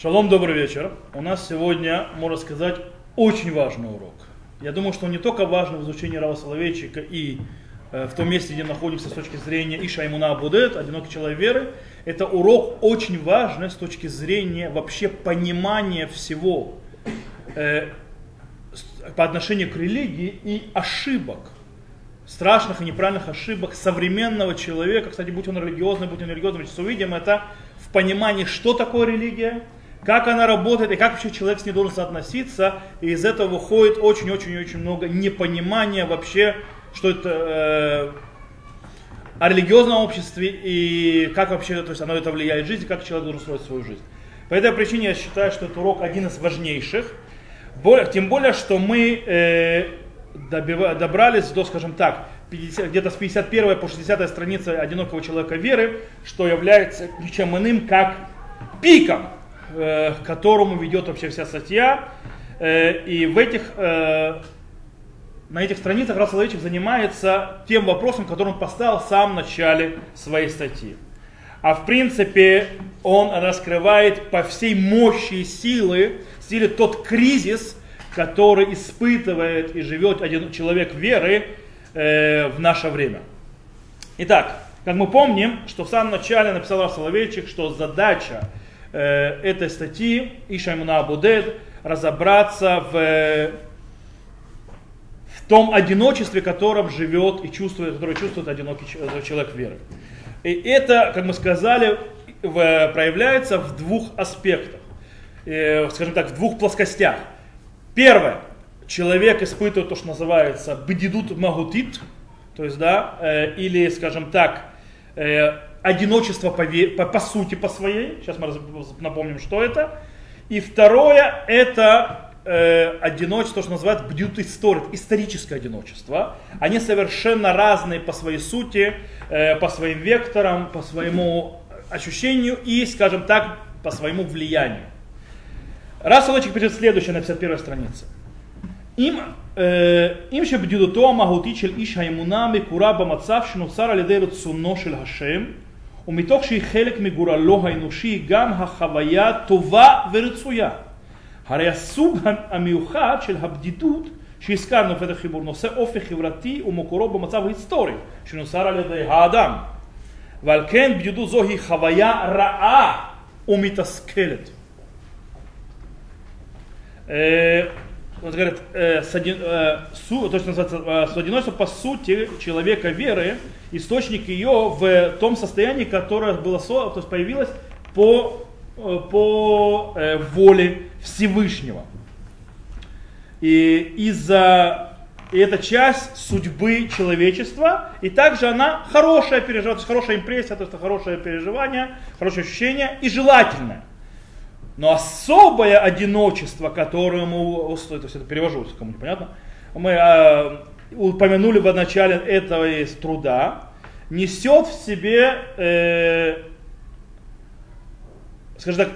Шалом, добрый вечер. У нас сегодня, можно сказать, очень важный урок. Я думаю, что он не только важен в изучении Рава Соловейчика и э, в том месте, где находимся с точки зрения Иша Имуна Абудет, одинокий человек веры, это урок очень важный с точки зрения вообще понимания всего э, по отношению к религии и ошибок, страшных и неправильных ошибок современного человека, кстати, будь он религиозный, будь он нерелигиозный, мы сейчас увидим это в понимании, что такое религия, как она работает и как вообще человек с ней должен соотноситься. И из этого выходит очень-очень-очень много непонимания вообще, что это э, о религиозном обществе и как вообще то есть оно это влияет в жизнь, как человек должен строить свою жизнь. По этой причине я считаю, что этот урок один из важнейших. Тем более, что мы э, добива, добрались до, скажем так, где-то с 51 по 60 страницы одинокого человека веры, что является ничем иным, как пиком к которому ведет вообще вся статья. Э, и в этих, э, на этих страницах Расаловичев занимается тем вопросом, который он поставил в самом начале своей статьи. А в принципе он раскрывает по всей мощи и силы, силе тот кризис, который испытывает и живет один человек веры в наше время. Итак, как мы помним, что в самом начале написал Соловейчик, что задача Э, этой статьи Ишаймуна Абудед разобраться в, в том одиночестве, которым живет и чувствует, которое чувствует одинокий человек веры. И это, как мы сказали, в, проявляется в двух аспектах, э, скажем так, в двух плоскостях. Первое, человек испытывает то, что называется бдидут магутит, то есть, да, э, или, скажем так, одиночество по, по, по сути, по своей. Сейчас мы напомним, что это. И второе, это э, одиночество, что называют бьют историк, историческое одиночество. Они совершенно разные по своей сути, э, по своим векторам, по своему ощущению и, скажем так, по своему влиянию. Рассел Лочек пишет следующее на 51 странице. Им, э, им шебдюдуто амагутичель иш хаймунами кураба мацавшину цара лидеру цуно шель хашем – ומתוך שהיא חלק מגורלו האנושי גם החוויה טובה ורצויה. הרי הסוג המיוחד של הבדידות שהזכרנו בפתח חיבור נושא אופי חברתי ומקורו במצב היסטורי שנוצר על ידי האדם. ועל כן בדידות זו היא חוויה רעה ומתסכלת. Он говорит, э, с один, э, су, то, что называется, э, с одиночеством по сути человека веры, источник ее в том состоянии, которое было то есть появилось по, э, по э, воле Всевышнего. И из-за и это часть судьбы человечества, и также она хорошая переживание, хорошая импрессия, то есть хорошее переживание, хорошее ощущение и желательное. Но особое одиночество, которое мы, то есть это перевожу, кому понятно, мы э, упомянули в начале этого из труда, несет в себе, э, скажем так,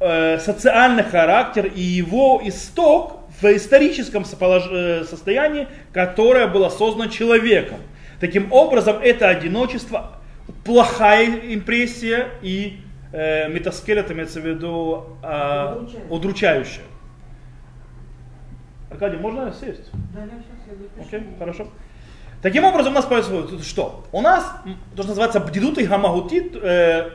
э, социальный характер и его исток в историческом э, состоянии, которое было создано человеком. Таким образом, это одиночество плохая импрессия и э, метаскелет имеется в виду э, удручающее. Аркадий, можно сесть? Да, я сейчас Окей, okay, хорошо. Таким образом у нас происходит что? У нас, то, что называется бдидут и гамагутит, э,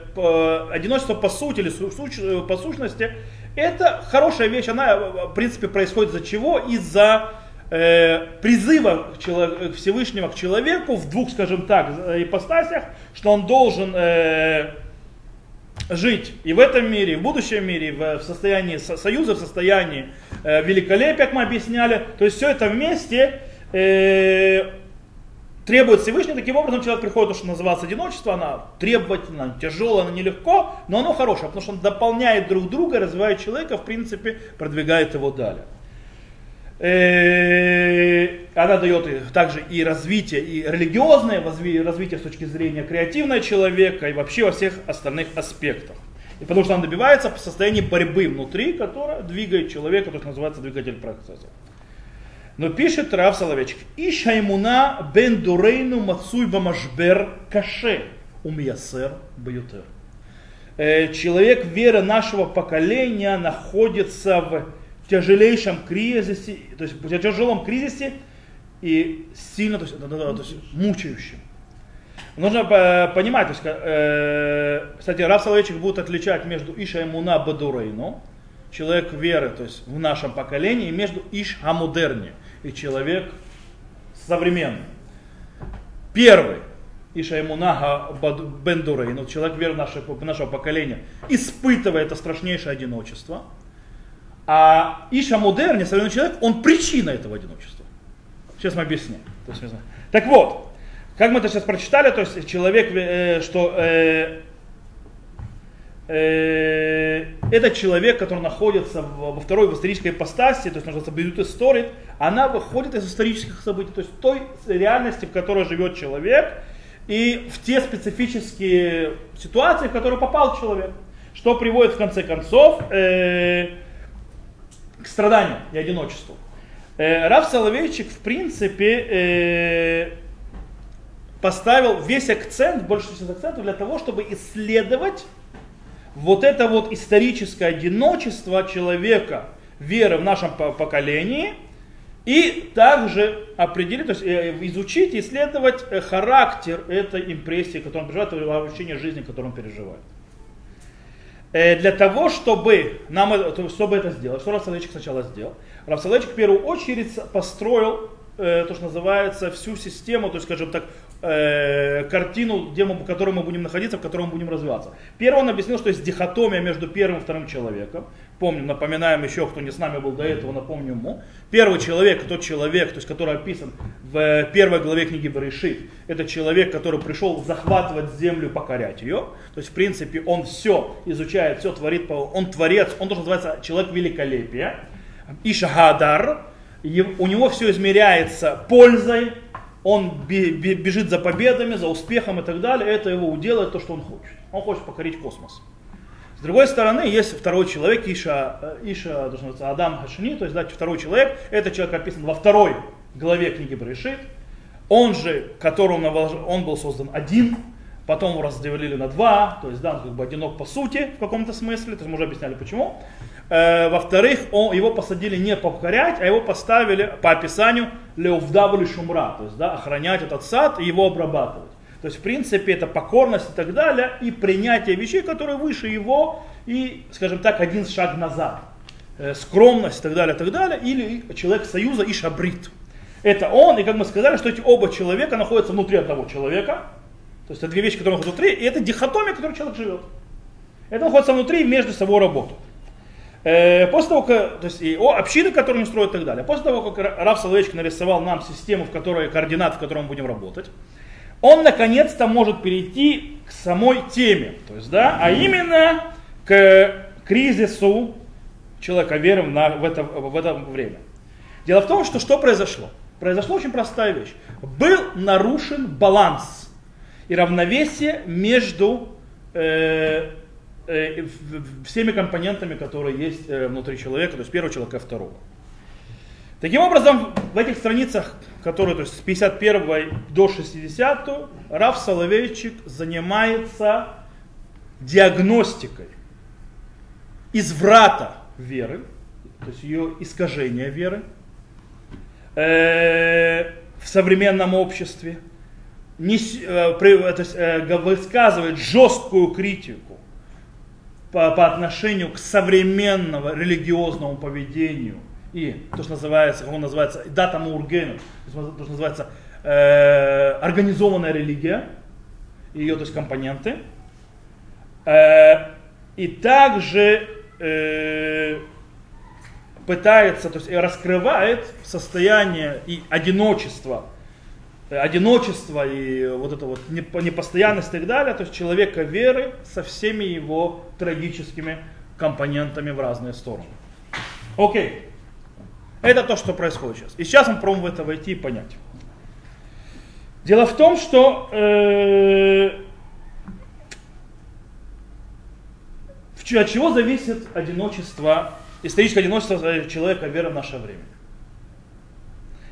одиночество по сути или су, э, по сущности, это хорошая вещь, она в принципе происходит из-за чего? Из-за э, призыва к Всевышнего к человеку в двух, скажем так, ипостасях, что он должен э, жить и в этом мире, и в будущем мире, в, состоянии союза, в состоянии э, великолепия, как мы объясняли. То есть все это вместе э, требует Всевышний. Таким образом человек приходит, то, что называется одиночество, она требовательна, тяжелая, она нелегко, но оно хорошее, потому что он дополняет друг друга, развивает человека, в принципе, продвигает его далее. Э, она дает также и развитие, и религиозное развитие с точки зрения креативного человека, и вообще во всех остальных аспектах. И потому что она добивается в состоянии борьбы внутри, которая двигает человека, то, что называется двигатель процесса. Но пишет Рав Соловейчик, Иша имуна бен дурейну мацуй бамашбер каше умиясер баютер. э, человек веры нашего поколения находится в тяжелейшем кризисе, то есть в тяжелом кризисе и сильно, то есть, то есть мучающим. Нужно понимать, то есть, э, кстати, Раф Соловейчик будет отличать между Иша Муна Бадурейну, человек веры, то есть в нашем поколении, и между Иш Амудерни, и человек современный. Первый, Иша Имуна Бендурейну, человек веры нашего, нашего поколения, испытывает это страшнейшее одиночество. А Иша Мудерни, современный человек, он причина этого одиночества. Сейчас мы объясним. Так вот, как мы это сейчас прочитали, то есть человек, э, что э, э, этот человек, который находится во второй в исторической ипостаси, то есть называется Бедут историт, она выходит из исторических событий, то есть той реальности, в которой живет человек, и в те специфические ситуации, в которые попал человек, что приводит в конце концов э, к страданию и одиночеству. Э, Раф Соловейчик, в принципе, э, поставил весь акцент, больше всего акцентов для того, чтобы исследовать вот это вот историческое одиночество человека, веры в нашем поколении, и также определить, то есть э, изучить, исследовать э, характер этой импрессии, которую он переживает, воплощение жизни, которую он переживает. Э, для того, чтобы, нам, чтобы это сделать, что Рафсалечик сначала сделал? Рафсалечик в первую очередь построил то, что называется, всю систему, то есть, скажем так, э, картину, где мы, в которой мы будем находиться, в которой мы будем развиваться. Первый он объяснил, что есть дихотомия между первым и вторым человеком. Помним, напоминаем еще, кто не с нами был до этого, напомню ему. Первый человек, тот человек, то есть, который описан в первой главе книги Баришит, это человек, который пришел захватывать землю, покорять ее. То есть, в принципе, он все изучает, все творит, он творец, он тоже называется человек великолепия. Ишагадар, у него все измеряется пользой, он бежит за победами, за успехом и так далее, это его уделает то, что он хочет. Он хочет покорить космос. С другой стороны, есть второй человек, Иша, э, Иша должен быть Адам Хашини, то есть да, второй человек, этот человек описан во второй главе книги Брешит. Он же, которому он был создан один, потом его разделили на два, то есть да, он как бы одинок по сути в каком-то смысле, то есть мы уже объясняли почему. Э, во-вторых, его посадили не покорять, а его поставили по описанию леувдавли шумра, то есть да, охранять этот сад и его обрабатывать. То есть, в принципе, это покорность и так далее, и принятие вещей, которые выше его, и, скажем так, один шаг назад. Э, скромность и так далее, и так далее, или человек союза и шабрит. Это он, и как мы сказали, что эти оба человека находятся внутри одного человека, то есть это две вещи, которые находятся внутри, и это дихотомия, в которой человек живет. Это находится внутри и между собой работают. Э, после того, как, то есть и о, общины, которые не строят и так далее. После того, как Раф Соловейчик нарисовал нам систему, в которой координат, в которой мы будем работать, он наконец-то может перейти к самой теме, то есть, да, а именно к кризису человека веры в, это, в это время. Дело в том, что что произошло? Произошла очень простая вещь. Был нарушен баланс и равновесие между Э, всеми компонентами, которые есть э, внутри человека, то есть первого человека и второго. Таким образом, в этих страницах, которые то есть, с 51 до 60, Раф Соловейчик занимается диагностикой изврата веры, то есть ее искажения веры э, в современном обществе, не, э, то есть, э, высказывает жесткую критику по, по отношению к современному религиозному поведению. И то, что называется, как он называется, дата мургена, то, что называется э, организованная религия, ее то есть компоненты, э, и также э, пытается, то есть раскрывает состояние и одиночество одиночество и вот это вот непостоянность и так далее, то есть человека веры со всеми его трагическими компонентами в разные стороны. Окей. Это то, что происходит сейчас. И сейчас мы пробуем в это войти и понять. Дело в том, что э, от чего зависит одиночество, историческое одиночество человека веры в наше время.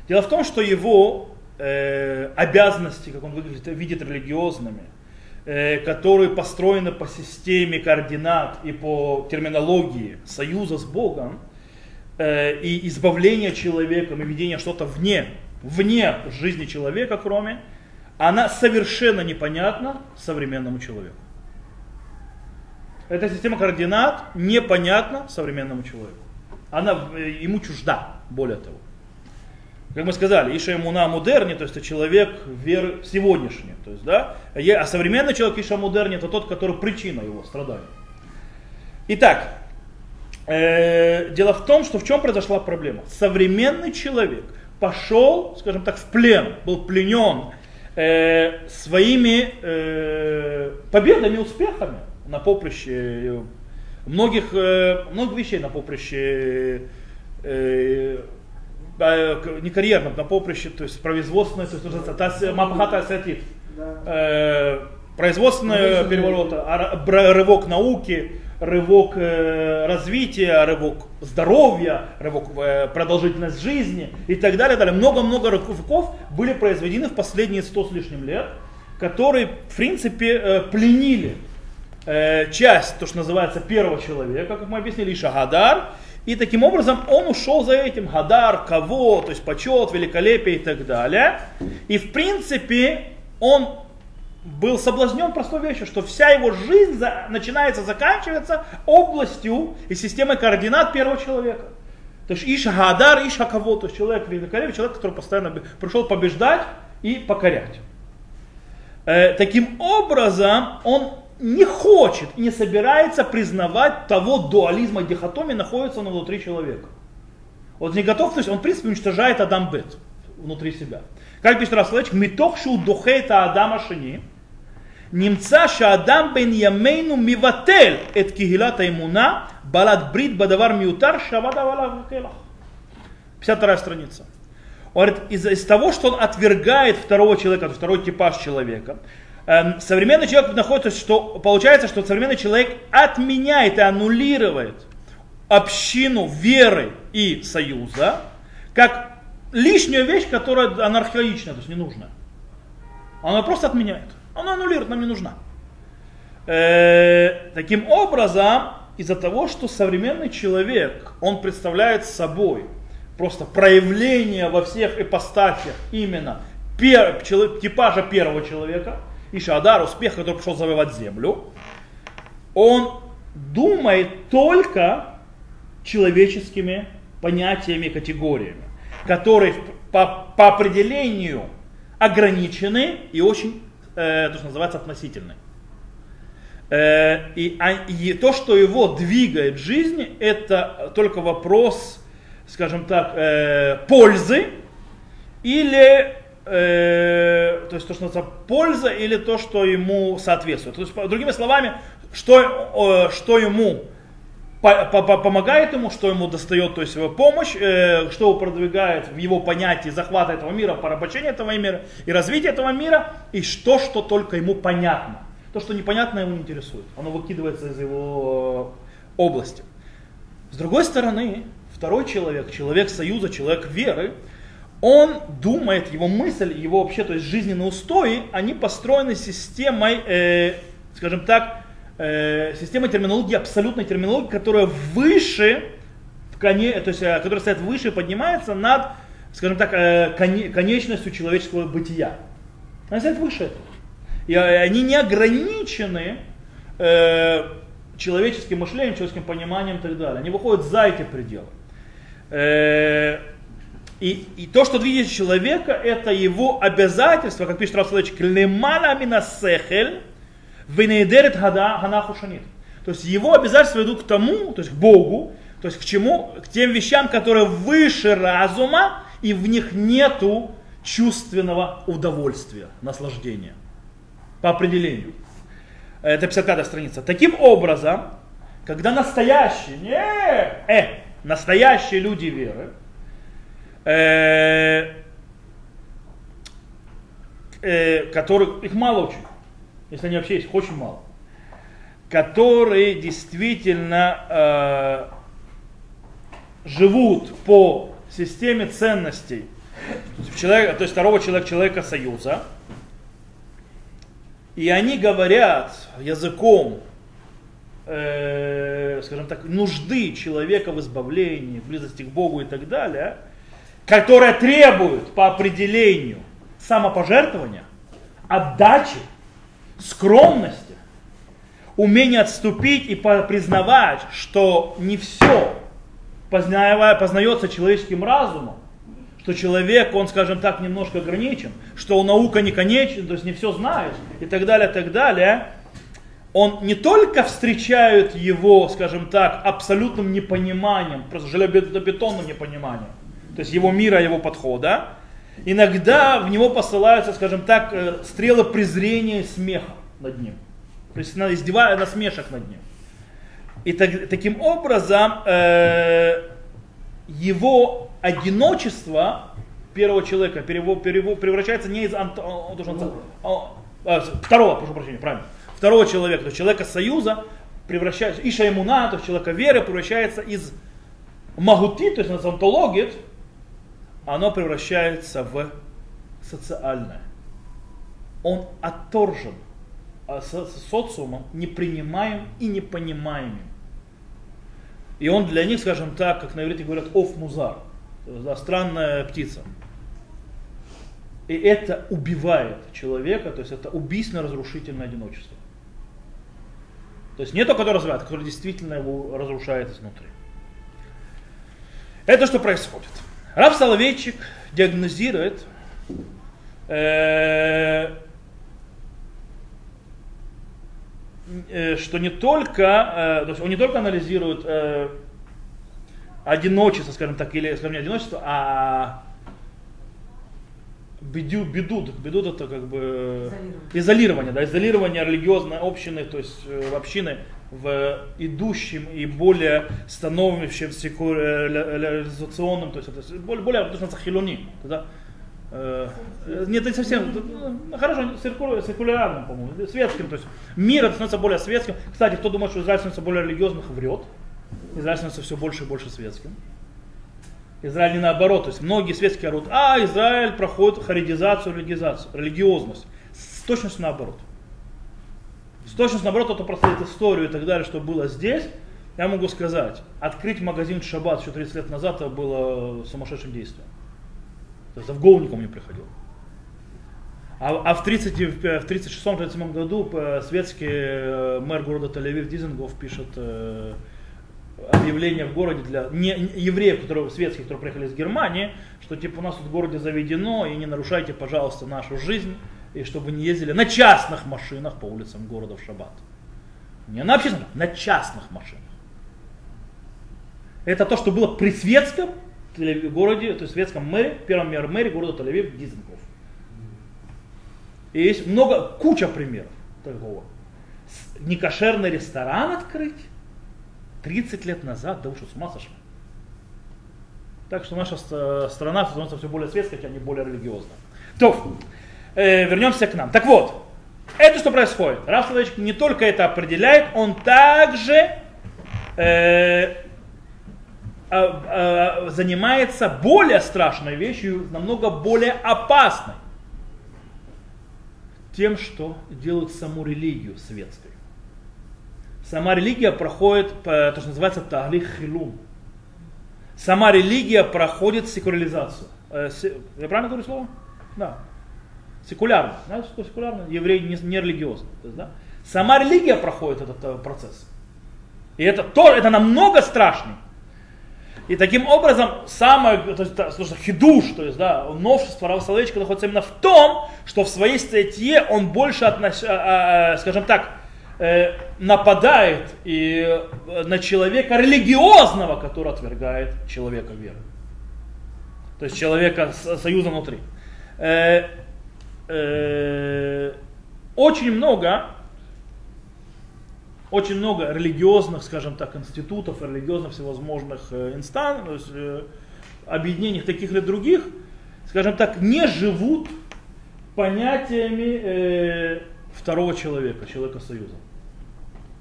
Дело в том, что его э, обязанности, как он выглядит, видит религиозными, э, которые построены по системе координат и по терминологии союза с Богом, э, и избавления человека, и ведения что-то вне, вне жизни человека, кроме, она совершенно непонятна современному человеку. Эта система координат непонятна современному человеку. Она ему чужда, более того. Как мы сказали, Иша Муна Мудерни, то есть это человек веры сегодняшний. То есть, да? А современный человек Иша Мудерни это тот, который причина его страданий. Итак, э, дело в том, что в чем произошла проблема. Современный человек пошел, скажем так, в плен, был пленен э, своими э, победами, успехами на поприще э, многих, э, многих вещей на поприще э, не карьерном, на поприще, то есть производственное, то есть Мапахата Асатит. Э, производственный переворот, а рывок науки, рывок э, развития, рывок здоровья, рывок э, продолжительность жизни и так далее. далее. Много-много рывков были произведены в последние сто с лишним лет, которые, в принципе, э, пленили э, часть, то, что называется, первого человека, как мы объяснили, Шагадар, и таким образом он ушел за этим, Хадар, кого, то есть почет, великолепие и так далее. И в принципе он был соблазнен простой вещью, что вся его жизнь за, начинается, заканчивается областью и системой координат первого человека. То есть Иша Хадар, Иша кого, то есть человек великолепный, человек, который постоянно пришел побеждать и покорять. Э, таким образом, он не хочет и не собирается признавать того дуализма, дихотомии находится он внутри человека. Вот не готов, то есть он, в принципе, уничтожает Адам Бет внутри себя. Как пишет Раслович, «Митохшу духейта Адама шини, немца ша Адам бен ямейну миватель эт кигилата имуна, балат брит бадавар миутар шавада вала 52 страница. Он говорит, из, из того, что он отвергает второго человека, второй типаж человека, современный человек находится, что получается, что современный человек отменяет и аннулирует общину веры и союза, как лишнюю вещь, которая анархаичная, то есть не нужна. Она просто отменяет. Она аннулирует, нам не нужна. Э, таким образом, из-за того, что современный человек, он представляет собой просто проявление во всех ипостасях именно типажа первого человека – Ишадар, успех, который пришел завоевать землю, он думает только человеческими понятиями, категориями, которые по, по определению ограничены и очень, э, то, что называется, относительны. Э, и, а, и то, что его двигает в жизни, это только вопрос, скажем так, э, пользы или э, то есть то, что называется польза или то, что ему соответствует. То есть, другими словами, что, э, что ему по, по, помогает ему, что ему достает, то есть его помощь, э, что его продвигает в его понятии захвата этого мира, порабощения этого мира и развития этого мира, и что, что только ему понятно. То, что непонятно, его не интересует. Оно выкидывается из его э, области. С другой стороны, второй человек, человек союза, человек веры, он думает, его мысль, его вообще, то есть жизненные устои, они построены системой, э, скажем так, э, системой терминологии, абсолютной терминологии, которая выше, то есть, э, которая стоит выше и поднимается над, скажем так, э, конечностью человеческого бытия. Она стоит выше этого. И э, они не ограничены э, человеческим мышлением, человеческим пониманием и так далее. Они выходят за эти пределы. Э, и, и то, что движет человека, это его обязательство, как пишет Равслович, клемана минасехель, венедерет ханаху шанит. То есть его обязательства идут к тому, то есть к Богу, то есть к чему? К тем вещам, которые выше разума, и в них нету чувственного удовольствия, наслаждения. По определению. Это 55 страница. Таким образом, когда настоящие, не, э, настоящие люди веры, э, э, которых, их мало очень, если они вообще есть, их очень мало, которые действительно э, живут по системе ценностей. Человека, то есть второго человека, человека союза, и они говорят языком, э, скажем так, нужды человека в избавлении, в близости к Богу и так далее, которая требует по определению самопожертвования, отдачи, скромности, умения отступить и признавать, что не все познается человеческим разумом, что человек, он, скажем так, немножко ограничен, что наука не конечна, то есть не все знает и так далее, так далее, он не только встречает его, скажем так, абсолютным непониманием, просто железобетонным непониманием, то есть его мира, его подхода, иногда в него посылаются, скажем так, э, стрелы презрения и смеха над ним. То есть издевая насмешек над ним. И так, таким образом э, его одиночество первого человека превращается не из ант, а, второго, прошу прощения, правильно, второго человека, то есть человека союза превращается, Иша Имуна, то есть человека веры превращается из магути, то есть из антологии, оно превращается в социальное. Он отторжен а социумом, не принимаем и не понимаем. И он для них, скажем так, как на иврите говорят, оф музар, да, странная птица. И это убивает человека, то есть это убийственно-разрушительное одиночество. То есть не то, которое развивает, а которое действительно его разрушает изнутри. Это что происходит. Раб Соловейчик диагнозирует э, э, что не только, э, то есть он не только анализирует э, одиночество, скажем так, или, скажем, не одиночество, а беду, бедуд, бедуд это как бы изолирование, изолирование да, изолирование религиозной общины, то есть общины в идущем и более становящем секуляризационном, то есть более, более то, хилони, да, э, нет, не совсем, ну, хорошо, секулярным, по-моему, светским, то есть мир становится более светским. Кстати, кто думает, что Израиль становится более религиозным, врет. Израиль становится все больше и больше светским. Израиль не наоборот, то есть многие светские орут, а Израиль проходит харидизацию, религизацию, религиозность. С точностью наоборот. С точностью наоборот, кто проследит историю и так далее, что было здесь, я могу сказать, открыть магазин Шаббат еще 30 лет назад это было сумасшедшим действием. То есть в голову никому не приходило. А, а в, 30, в 36-37 году э, светский э, мэр города Тель-Авив Дизенгоф пишет э, объявление в городе для не, евреев, которые, светских, которые приехали из Германии, что типа у нас тут в городе заведено, и не нарушайте, пожалуйста, нашу жизнь, и чтобы не ездили на частных машинах по улицам города в шаббат. Не на общественных, на частных машинах. Это то, что было при светском городе, то есть светском мэре, первом мэре, города Тель-Авив Дизенков. И есть много, куча примеров такого. Некошерный ресторан открыть, 30 лет назад, да вы что, с ума сошли? Так что наша страна становится все более светской, хотя не более религиозная. То, э, вернемся к нам. Так вот, это что происходит? Раф Соловейчик не только это определяет, он также э, а, занимается более страшной вещью, намного более опасной. Тем, что делают саму религию светской сама религия проходит то, что называется таглих хилум. Сама религия проходит секуляризацию. Э, я правильно говорю слово? Да. Секулярно. Знаете, что секулярно? Еврей не, не религиозный. То есть, да? Сама религия проходит этот э, процесс. И это, то, это намного страшнее. И таким образом, самое, то есть, то, хидуш, то есть, да, новшество Рава находится именно в том, что в своей статье он больше, отнош, а, а, скажем так, Э, нападает и э, на человека религиозного, который отвергает человека веры. То есть человека союза внутри. Э, очень много, очень много религиозных, скажем так, институтов, религиозных всевозможных инстанций, то есть, объединений таких или других, скажем так, не живут понятиями второго человека, человека союза.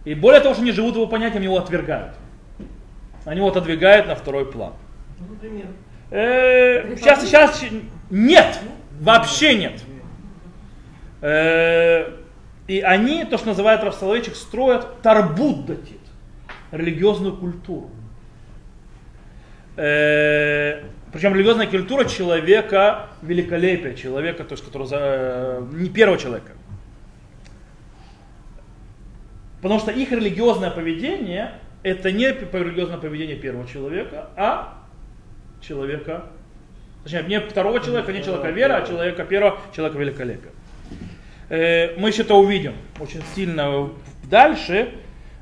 И более того, что они живут его понятием, его отвергают. Они его отодвигают на второй план. Например? Э, сейчас, сейчас нет, вообще нет. Э, И они, то, что называют Рав Соловейчик, строят тарбуддатит, религиозную культуру. Э, причем религиозная культура человека великолепия, человека, то есть, который за, не первого человека. Потому что их религиозное поведение это не религиозное поведение первого человека, а человека, точнее, не второго человека, не человека веры, а человека первого, человека великолепия. Э, мы еще это увидим очень сильно дальше,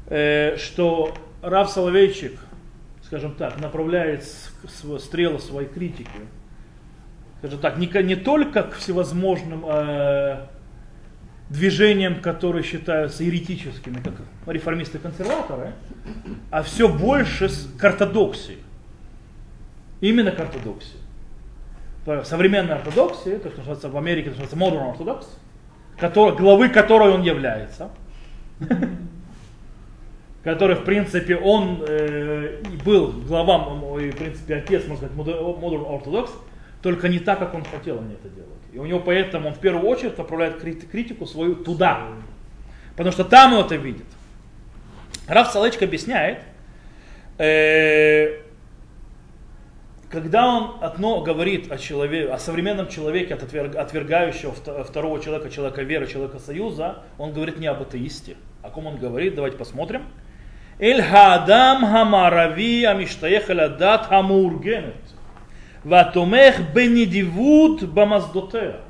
э, что Рав Соловейчик, скажем так, направляет стрелы своей критики, скажем так, не, не только к всевозможным э, движениям, которые считаются еретическими, как реформисты-консерваторы, а все больше к ортодоксии. Именно к ортодоксии. Современная ортодоксия, то, что называется в Америке, то, что называется modern orthodox, который, главы которой он является, который, в принципе, он э, был главам, в принципе, отец, можно сказать, modern orthodox, только не так, как он хотел они это делать. И у него поэтому он в первую очередь направляет критику свою туда. Потому что там он это видит. Раф Салычка объясняет, э, когда он одно говорит о, человеке, о современном человеке, от отвергающего второго человека, человека веры, человека союза, он говорит не об атеисте. О ком он говорит, давайте посмотрим. Эль хадам хамарави амиштаех дат хамургенет. Ватомех бенедивут бамаздотея.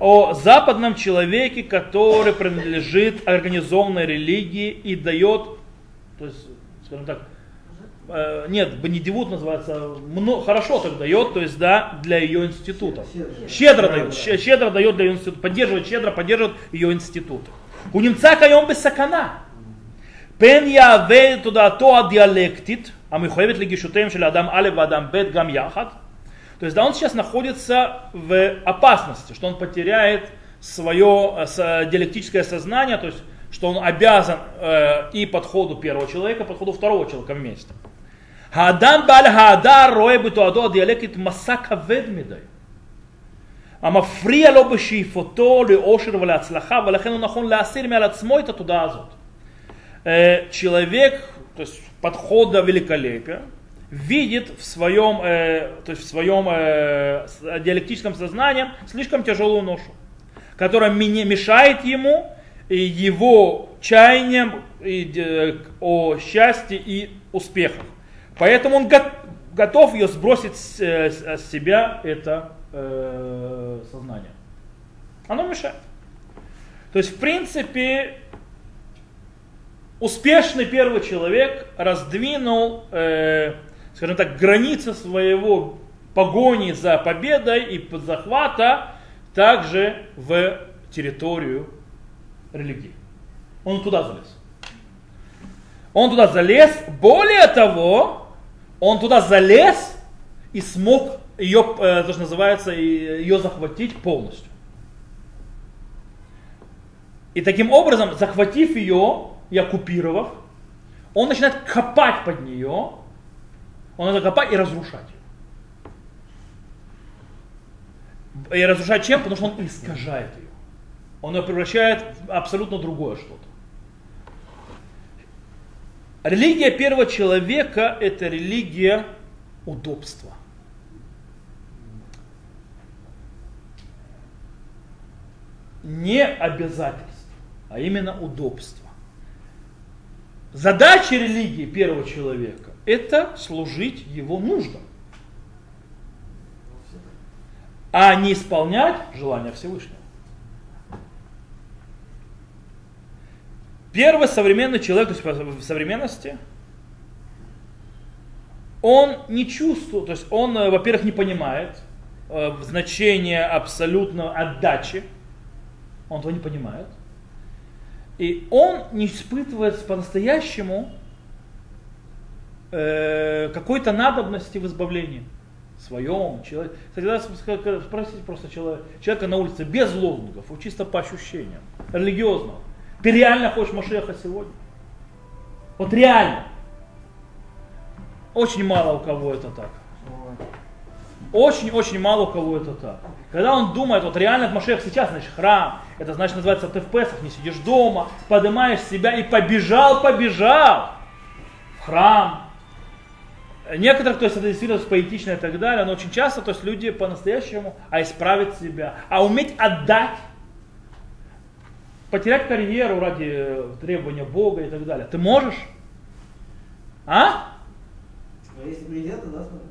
О западном человеке, который принадлежит организованной религии и дает, то есть, скажем так, э, нет, бонедивут называется, много, хорошо так дает, то есть, да, для ее института. Щедро, дает, щедро дает для ее института, поддерживает щедро, поддерживает ее институт. У немца каем без сакана. Пен яве туда то диалектит, а мы хоевит легишутем шеле адам алев адам бет гам яхат. То есть, да, он сейчас находится в опасности, что он потеряет свое э, э, диалектическое сознание, то есть, что он обязан э, и подходу первого человека, подходу второго человека вместе. האדם בעל ההדר רואה בתועדו הדיאלקטית מסע כבד מדי, המפריע לו בשאיפתו לאושר ולהצלחה, ולכן הוא נכון להסיר מעל עצמו את התודעה הזאת. Человек, то есть подхода великолепия, видит в своем, э, то есть в своем э, диалектическом сознании слишком тяжелую ношу, которая мешает ему и его чаяниям и, э, о счастье и успехах. Поэтому он го готов ее сбросить с, э, с себя, это э, сознание. Оно мешает. То есть, в принципе, успешный первый человек раздвинул, э, скажем так, границы своего погони за победой и захвата также в территорию религии. Он туда залез. Он туда залез, более того, он туда залез и смог ее, э, то, что называется, ее захватить полностью. И таким образом, захватив ее, и оккупировав, он начинает копать под нее, он начинает копать и разрушать ее. И разрушать чем? Потому что он искажает ее. Он ее превращает в абсолютно другое что-то. Религия первого человека – это религия удобства. Не обязательств, а именно удобства. Задача религии первого человека – это служить его нуждам, а не исполнять желания Всевышнего. Первый современный человек, то есть в современности, он не чувствует, то есть он, э, во-первых, не понимает э, значение абсолютно отдачи, он этого не понимает. И он не испытывает по-настоящему э, какой-то надобности в избавлении своем. Человек, кстати, спросите просто человека, человека на улице без лозунгов, чисто по ощущениям, религиозного. Ты реально хочешь Машеха сегодня? Вот реально. Очень мало у кого это так. Очень-очень мало у кого это так. Когда он думает, вот реально от Машех сейчас, значит, храм, это значит называется ты в Песах, не сидишь дома, поднимаешь себя и побежал, побежал в храм. Некоторых, то есть это действительно поэтично и так далее, но очень часто, то есть люди по-настоящему, а исправить себя, а уметь отдать, потерять карьеру ради требования Бога и так далее. Ты можешь? А? Но если бы нельзя, то да, смотри.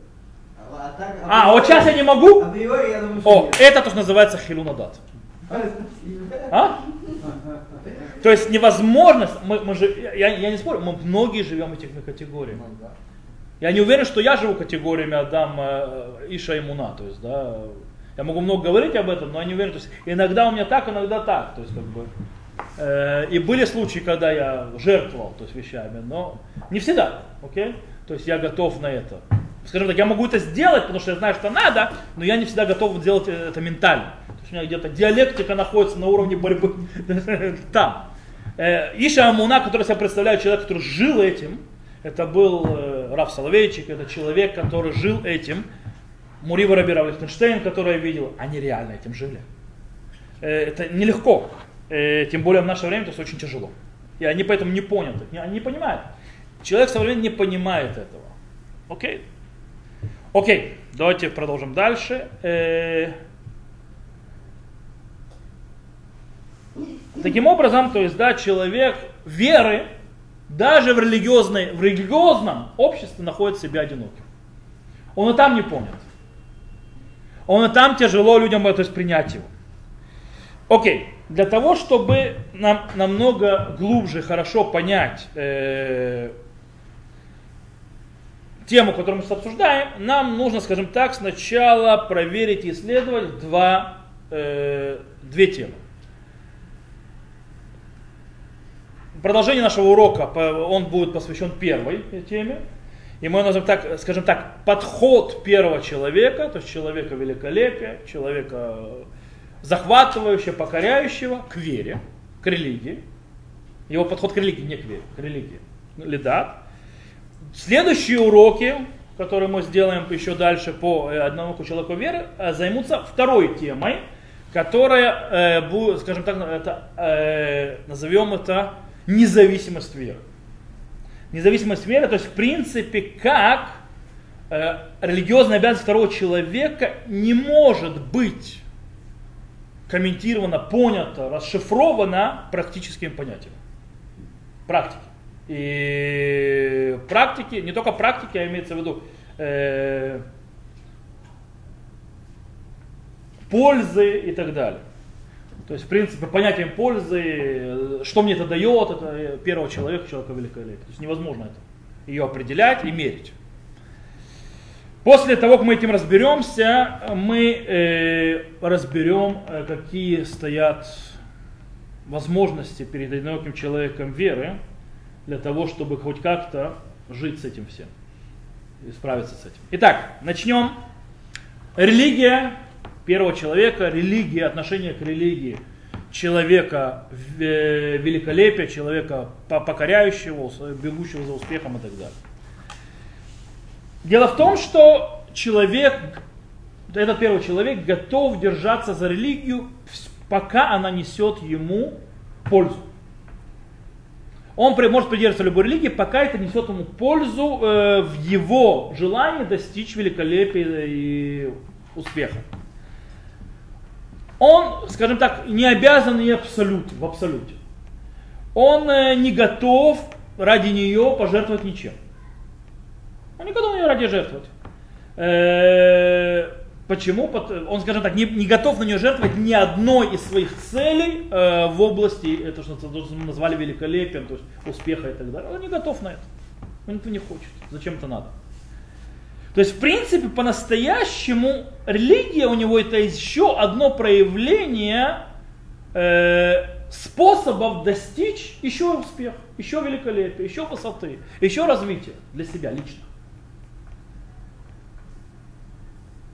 А, так, А, вот сейчас я не могу? Априори, я думаю, О, нет. это то, что называется хилунадат. А? То есть невозможность, мы, мы же, я, я не спорю, мы многие живем этими категориями. Я не уверен, что я живу категориями Адам э, Иша и Муна. То есть, да, я могу много говорить об этом, но я не уверен. То есть, иногда у меня так, иногда так. То есть, как бы, э, и были случаи, когда я жертвовал то есть, вещами, но не всегда. Окей? То есть я готов на это. Скажем так, я могу это сделать, потому что я знаю, что надо, но я не всегда готов сделать это ментально. То есть у меня где-то диалектика находится на уровне борьбы там. Э, Иша Амуна, который я представляю, человек, который жил этим, это был э, Раф Соловейчик, это человек, который жил этим. Мурива Рабира Лихтенштейн, который я видел, они реально этим жили. Э, это нелегко, э, тем более в наше время, то есть очень тяжело. И они поэтому не поняты, они не понимают. Человек современный не понимает этого. Окей? Окей, давайте продолжим дальше. Э, Таким образом, то есть, да, человек веры, даже в, религиозной, в религиозном обществе находит себя одиноким. Он и там не понят. Он и там тяжело людям это принять его. Окей, для того, чтобы нам намного глубже, хорошо понять э, тему, которую мы сейчас обсуждаем, нам нужно, скажем так, сначала проверить и исследовать два, э, две темы. Продолжение нашего урока, он будет посвящен первой теме. И мы назовем так, скажем так, подход первого человека, то есть человека великолепия, человека захватывающего, покоряющего к вере, к религии. Его подход к религии, не к вере, к религии. Лидат. Следующие уроки, которые мы сделаем еще дальше по э, одному человеку веры, э, займутся второй темой, которая э, будет, скажем так, это, назовем это независимость веры. Независимость веры, то есть в принципе, как э, религиозная обязанность второго человека не может быть комментирована, понята, расшифрована практическим понятием. Практики. И практики, не только практики, а имеется в виду э, пользы и так далее. То есть, в принципе, понятием пользы, э, что мне это дает, это э, первого человека, человека великолепия. То есть невозможно это ее определять и мерить. После того, как мы этим разберемся, мы э, разберем, э, какие стоят возможности перед одиноким человеком веры для того, чтобы хоть как-то жить с этим всем и справиться с этим. Итак, начнем. Религия первого человека, религия, отношение к религии человека э, великолепия, человека по- покоряющего, бегущего за успехом и так далее. Дело в том, что человек, этот первый человек готов держаться за религию, пока она несет ему пользу. Он может придерживаться любой религии, пока это несет ему пользу э, в его желании достичь великолепия и успеха. Он, скажем так, не обязан и абсолют, в абсолюте. Он э, не готов ради нее пожертвовать ничем. Он готов на нее ради жертвовать. Э, Почему? Он, скажем так, не, не готов на нее жертвовать ни одной из своих целей э, в области, это что мы назвали великолепием, то есть успеха и так далее. Он не готов на это. Он этого не хочет. Зачем это надо? То есть, в принципе, по-настоящему религия у него это еще одно проявление э, способов достичь еще успеха, еще великолепия, еще высоты, еще развития для себя лично.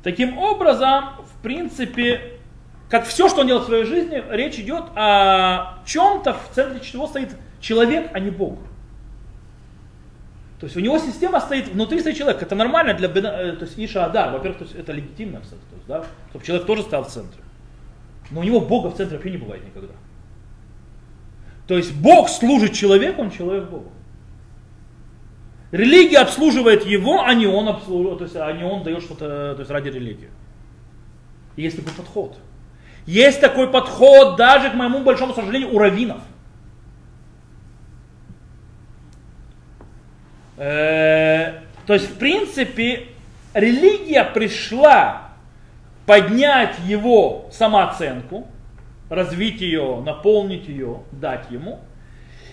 Таким образом, в принципе, как все, что он делает в своей жизни, речь идет о чем-то, в центре чего стоит человек, а не Бог. То есть у него система стоит внутри своего человека. Это нормально для э, то есть Иша Адар. Во-первых, то есть это легитимно, кстати, то есть, да, чтобы человек тоже стал в центре. Но у него Бога в центре вообще не бывает никогда. То есть Бог служит человеку, он человек Богу. Религия обслуживает его, а не он обслуживает, то есть, а не он дает что-то то есть, ради религии. Есть такой подход. Есть такой подход даже, к моему большому сожалению, у раввинов. Э, то есть, в принципе, религия пришла поднять его самооценку, развить ее, наполнить ее, дать ему,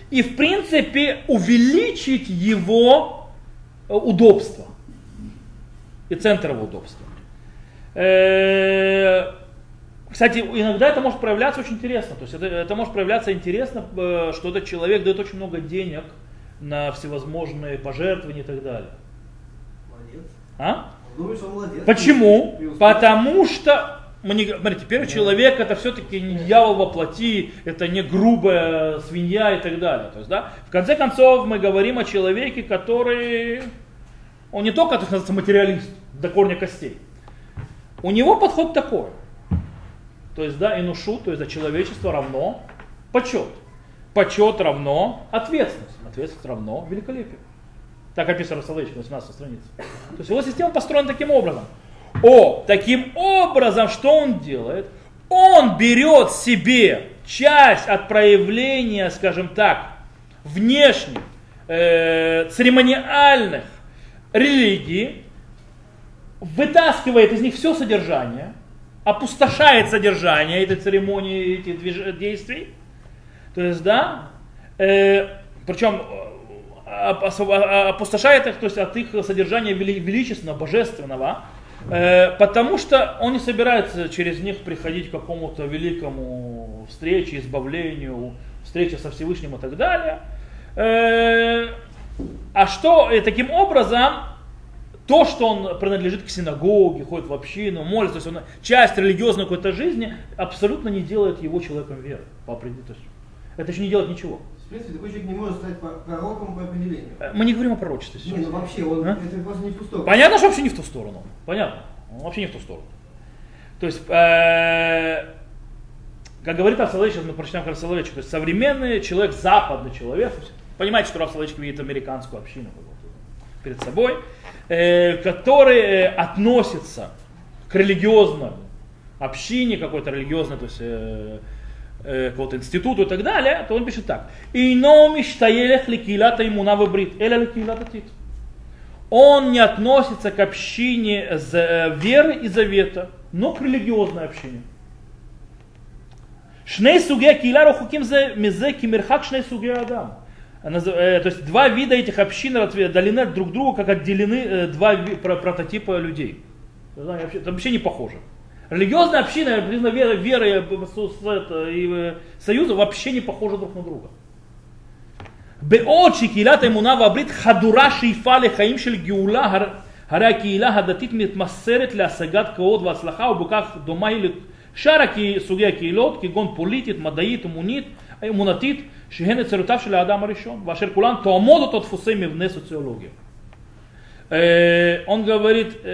и, в принципе, увеличить его э, удобство и центр его удобства. Э, кстати, иногда это может проявляться очень интересно. То есть это, это может проявляться интересно, что этот человек дает очень много денег – на всевозможные пожертвования и так далее. Молодец. А? Думаешь, он молодец. Почему? Потому что мы не, смотрите, первый человек это все-таки не дьявол во плоти, это не грубая свинья и так далее. То есть, да, в конце концов мы говорим о человеке, который, он не только, так называется, материалист до корня костей. У него подход такой. То есть, да, инушу, то есть, да, человечество равно почет. Почет равно ответственность. Ответственность равно великолепие. Так описано Соловейчик на 18 странице. То есть его система построена таким образом. О, таким образом, что он делает? Он берет себе часть от проявления, скажем так, внешних, э, церемониальных религий, вытаскивает из них все содержание, опустошает содержание этой церемонии, этих движ- действий, то есть, да, э, причем э, опустошает их, то есть от их содержания вели, величественного, божественного, потому что он не собирается через них приходить к какому-то великому встрече, избавлению, встрече со Всевышним и так далее. Э, а что, таким образом, то, что он принадлежит к синагоге, ходит в общину, молится, то есть он часть религиозной какой-то жизни, абсолютно не делает его человеком веры по определению. Это еще не делает ничего. Принципе, такой человек не может стать пророком по определению. Э, Мы не говорим о пророчестве сейчас. Не, ну вообще, он, А? это просто не в ту сторону. Понятно, что вообще не в ту сторону. Понятно. Он вообще не в ту сторону. То есть, э, как говорит Рав мы прочитаем Рав Соловейчик, то есть современный человек, западный человек, понимаете, что Рав Соловейчик видит американскую общину перед собой, э, который относится к религиозной общине, какой-то религиозной, то есть э, э, какого-то институту и так далее, то он пишет так. Он не относится к общине э, веры и завета, но к религиозной общине. Шней суге киля рохуким зе мизе кимирхак шней суге адам. Э, То есть два вида этих общин отдалены от друг друга, как отделены два прототипа людей. Это вообще не похоже. Религиозная община, признана вера, вера и, э, с- с- это, и э, союза вообще не похожи друг на друга. בעוד שקהילת האמונה והברית חדורה שאיפה לחיים של גאולה, הר- הרי הקהילה הדתית מתמסרת להשגת כבוד והצלחה ובכך דומה היא לשאר הקה- סוגי הקהילות כגון פוליטית, מדעית, אמונית, אמונתית שהן יצירותיו של האדם הראשון ואשר כולן תואמות אותו דפוסי מבנה סוציולוגיה. Э, Он говорит э,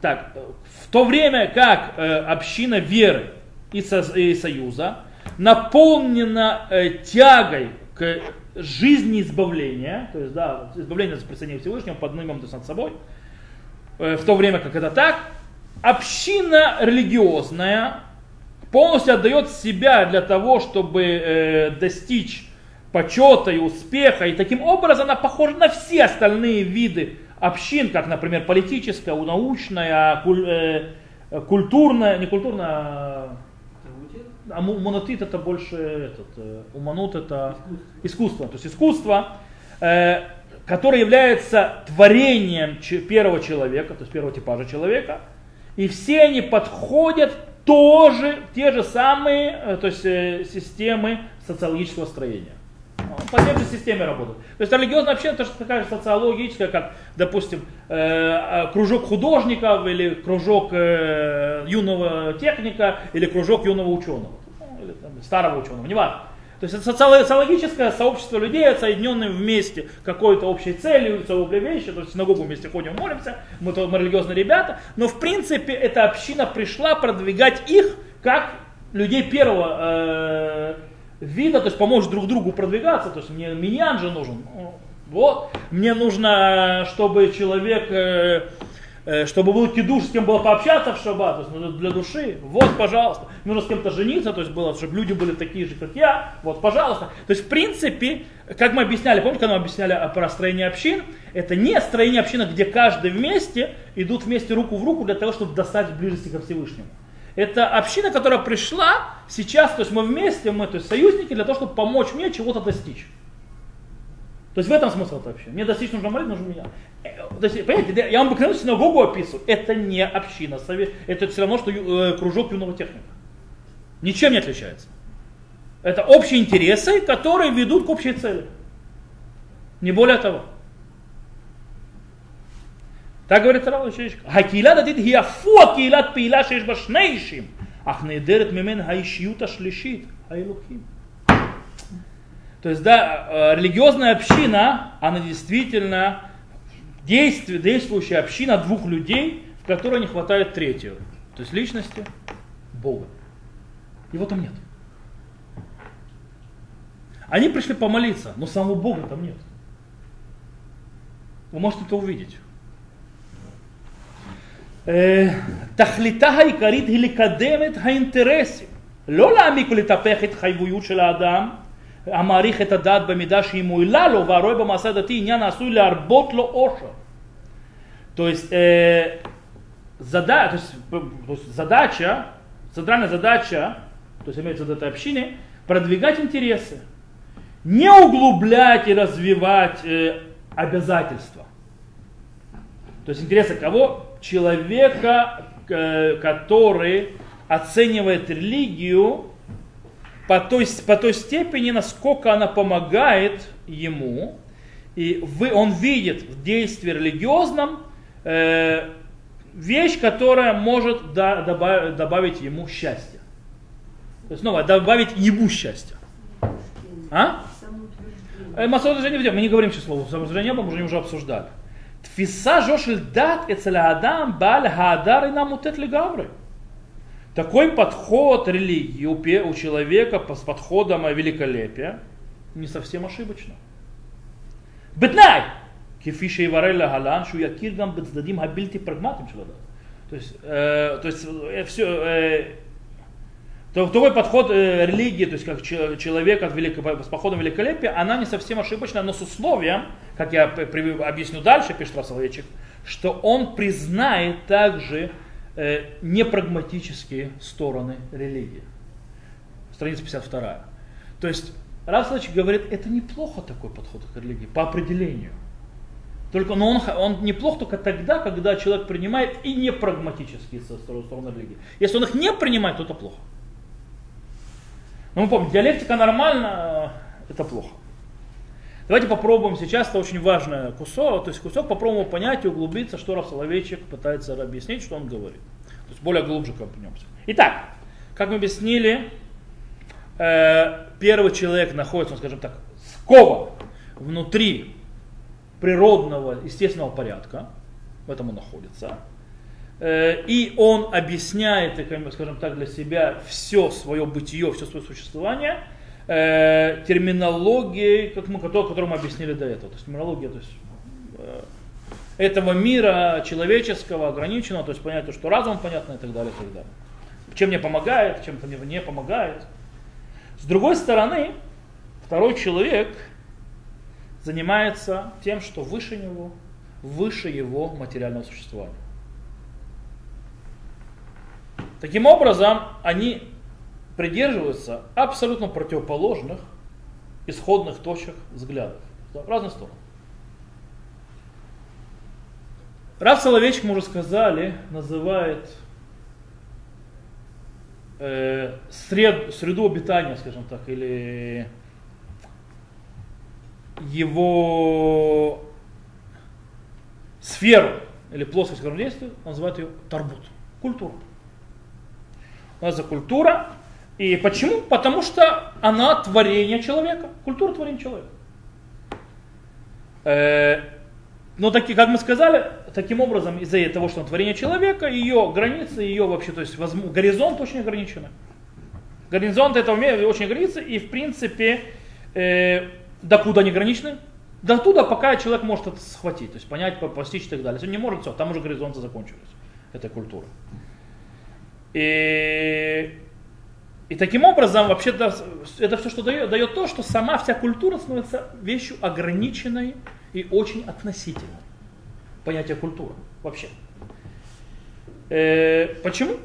так, в то время как э, община веры и, со- и союза наполнена э, тягой к жизни избавления, то есть, да, избавление за присоединение Всевышнего, поднимем то есть, над собой, э, в то время как это так, община религиозная полностью отдает себя для того, чтобы э, достичь почета и успеха, и таким образом она похожа на все остальные виды общин, как, например, политическая, научная, куль- э, культурная, не культурная, а а монотит это больше этот, э, уманут это искусство. То есть искусство, э, которое является творением первого человека, то есть первого типажа человека, и все они подходят тоже, те же самые, э, то есть э, системы социологического строения. По тем же системе работают. То есть религиозная община тоже такая же социологическая, как, допустим, э, э, кружок художников или кружок э, юного техника или кружок юного ученого. Ну, или там, старого ученого, неважно. То есть это социологическое сообщество людей, соединенные вместе какой-то общей целью, целой вещи, то есть в синагогу вместе ходим, молимся, мы, то, мы религиозные ребята, но в принципе эта община пришла продвигать их как людей первого э, вида, то есть помочь друг другу продвигаться, то есть мне миньян же нужен, вот, мне нужно, чтобы человек э, Э, чтобы был кидуш, с кем было пообщаться в шаббат, то есть ну, для души, вот, пожалуйста. Нужно с кем-то жениться, то есть было, чтобы люди были такие же, как я, вот, пожалуйста. То есть, в принципе, как мы объясняли, помните, когда мы объясняли про строение общин, это не строение общины, где каждый вместе идут вместе руку в руку для того, чтобы достать близости ко Всевышнему. Это община, которая пришла сейчас, то есть мы вместе, мы, то есть союзники, для того, чтобы помочь мне чего-то достичь. То есть в этом смысл это вообще. Мне достичь нужно молитвы, нужно меня. Э, то есть, понимаете, я вам обыкновенную синагогу описываю. Это не община, это все равно, что э, кружок юного техника. Ничем не отличается. Это общие интересы, которые ведут к общей цели. Не более того. Так говорит Рав Лачевичка. Хакила дадит хиафу акилат пила шеш башнейшим. Ах недерет мимен хаишьюта шлишит. Айлухим. То есть, да, э, религиозная община, она действительно действие, действующая община двух людей, в которой не хватает третьего. То есть личности Бога. Его там нет. Они пришли помолиться, но самого Бога там нет. Вы можете это увидеть. תכליתה העיקרית היא לקדם את האינטרסים, לא להעמיק ולטפח את חייבויות של האדם, המעריך את הדת במידה שהיא מועילה לו והרואה במעשה הדתי עניין העשוי להרבות לו עושר. То есть, э, зада, то есть, то есть задача, центральная задача, то есть имеется в виду этой общины, продвигать интересы, не углублять и развивать э, обязательства. То есть интересы кого? Человека, э, который оценивает религию по той, по той степени, насколько она помогает ему, и вы, он видит в действии религиозном э, вещь, которая может да, добавить, добавить ему счастье. То есть снова добавить ему счастье. А? Самоутверждение э, мы не говорим сейчас слово самоутверждение, мы уже, уже обсуждали. Тфиса жошель дат эцелядам баль хадар и намутет лигавры. Такой подход религии у человека с подходом великолепия не совсем ошибочно. בתנאי, כפי שיברר להלן, שהוא יכיר גם בצדדים הבלתי פרגמטיים של הדת. То есть, э, то есть э, все, э, такой подход э, религии, то есть как человека с походом великолепия, она не совсем ошибочна, но с условием, как я объясню дальше, пишет Расоловечек, что он признает также э, непрагматические стороны религии. Страница 52. То есть Рафсович говорит, это неплохо такой подход к религии, по определению. Только, но он, он неплох только тогда, когда человек принимает и непрагматические стороны религии. Если он их не принимает, то это плохо. Но мы помним, диалектика нормально, это плохо. Давайте попробуем сейчас, это очень важный кусок, то есть кусок попробуем понять и углубиться, что Раф Соловейчик пытается объяснить, что он говорит. То есть более глубже копнемся. Итак, как мы объяснили, э, первый человек находится, скажем так, скован внутри природного, естественного порядка, в этом он находится, э, и он объясняет, скажем так, для себя все свое бытие, все свое существование э, терминологией, как мы, которую мы объяснили до этого. То есть терминология, то есть э, этого мира человеческого, ограниченного, то есть понять то, что разум понятно и так далее, и так далее. Чем мне помогает, чем-то мне не помогает. С другой стороны, второй человек занимается тем, что выше него, выше его материального существования. Таким образом, они придерживаются абсолютно противоположных исходных точек взглядов в разные стороны. Рав Соловейчик, мы уже сказали, называет э, сред, среду обитания, скажем так, или его сферу или плоскость действия, он называет ее тарбут, культура. Нас за культура. И почему? Потому что она творение человека, культура творения человека. Э, но таки, как мы сказали, таким образом, из-за того, что творение человека, ее границы, ее вообще, то есть возможно, горизонт очень ограничен. Горизонт этого мира очень ограничен, и в принципе, э, докуда они ограничены? До туда, пока человек может это схватить, то есть понять, постичь и так далее. Если он не может, все, там уже горизонты закончились, этой культуры. И, и таким образом, вообще это все, что дает, дает то, что сама вся культура становится вещью ограниченной и очень относительной. Понятие культуры вообще. Э, почему?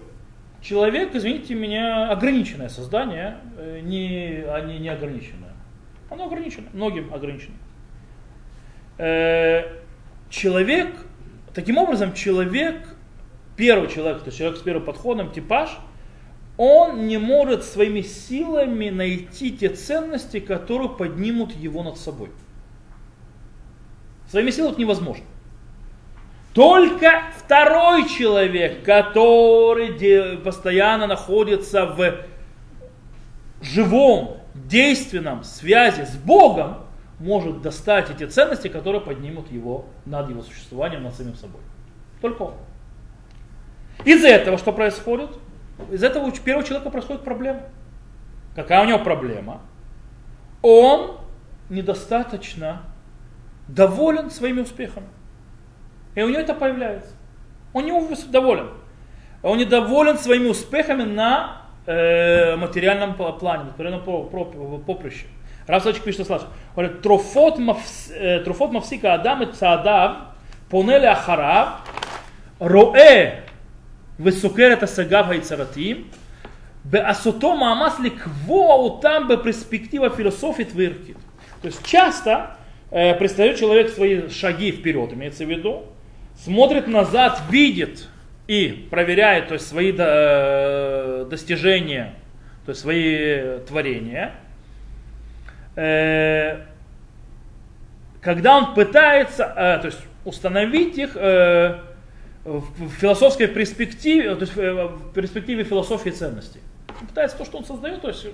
Человек, извините меня, ограниченное создание, э, не, а не, не ограниченное. Оно ограничено, многим ограничено. Э, человек, таким образом, человек, первый человек, то есть человек с первым подходом, типаж, он не может своими силами найти те ценности, которые поднимут его над собой. Своими силами это невозможно. Только второй человек, который постоянно находится в живом, действенном связи с Богом, может достать эти ценности, которые поднимут его над его существованием, над самим собой. Только он. Из-за этого что происходит? Из этого у первого человека происходит проблема. Какая у него проблема? Он недостаточно доволен своими успехами. И у него это появляется. Он не доволен. Он недоволен своими успехами на э, материальном плане, на материальном поприще. Рав Сочек пишет следующее. Говорит, трофот, мавс, э, трофот мавсика адам и цаадав, понели ахарав, роэ וסוקר את השגיו היצירתיים, בעשותו מאמץ там אותם перспектива философית וערכית. То есть часто э, пристает человек свои шаги вперед, имеется в виду, смотрит назад, видит и проверяет то есть, свои до, достижения, то есть свои творения. Э, когда он пытается э, то есть установить их э, в философской перспективе, то есть в перспективе философии ценностей. Он пытается то, что он создает, то есть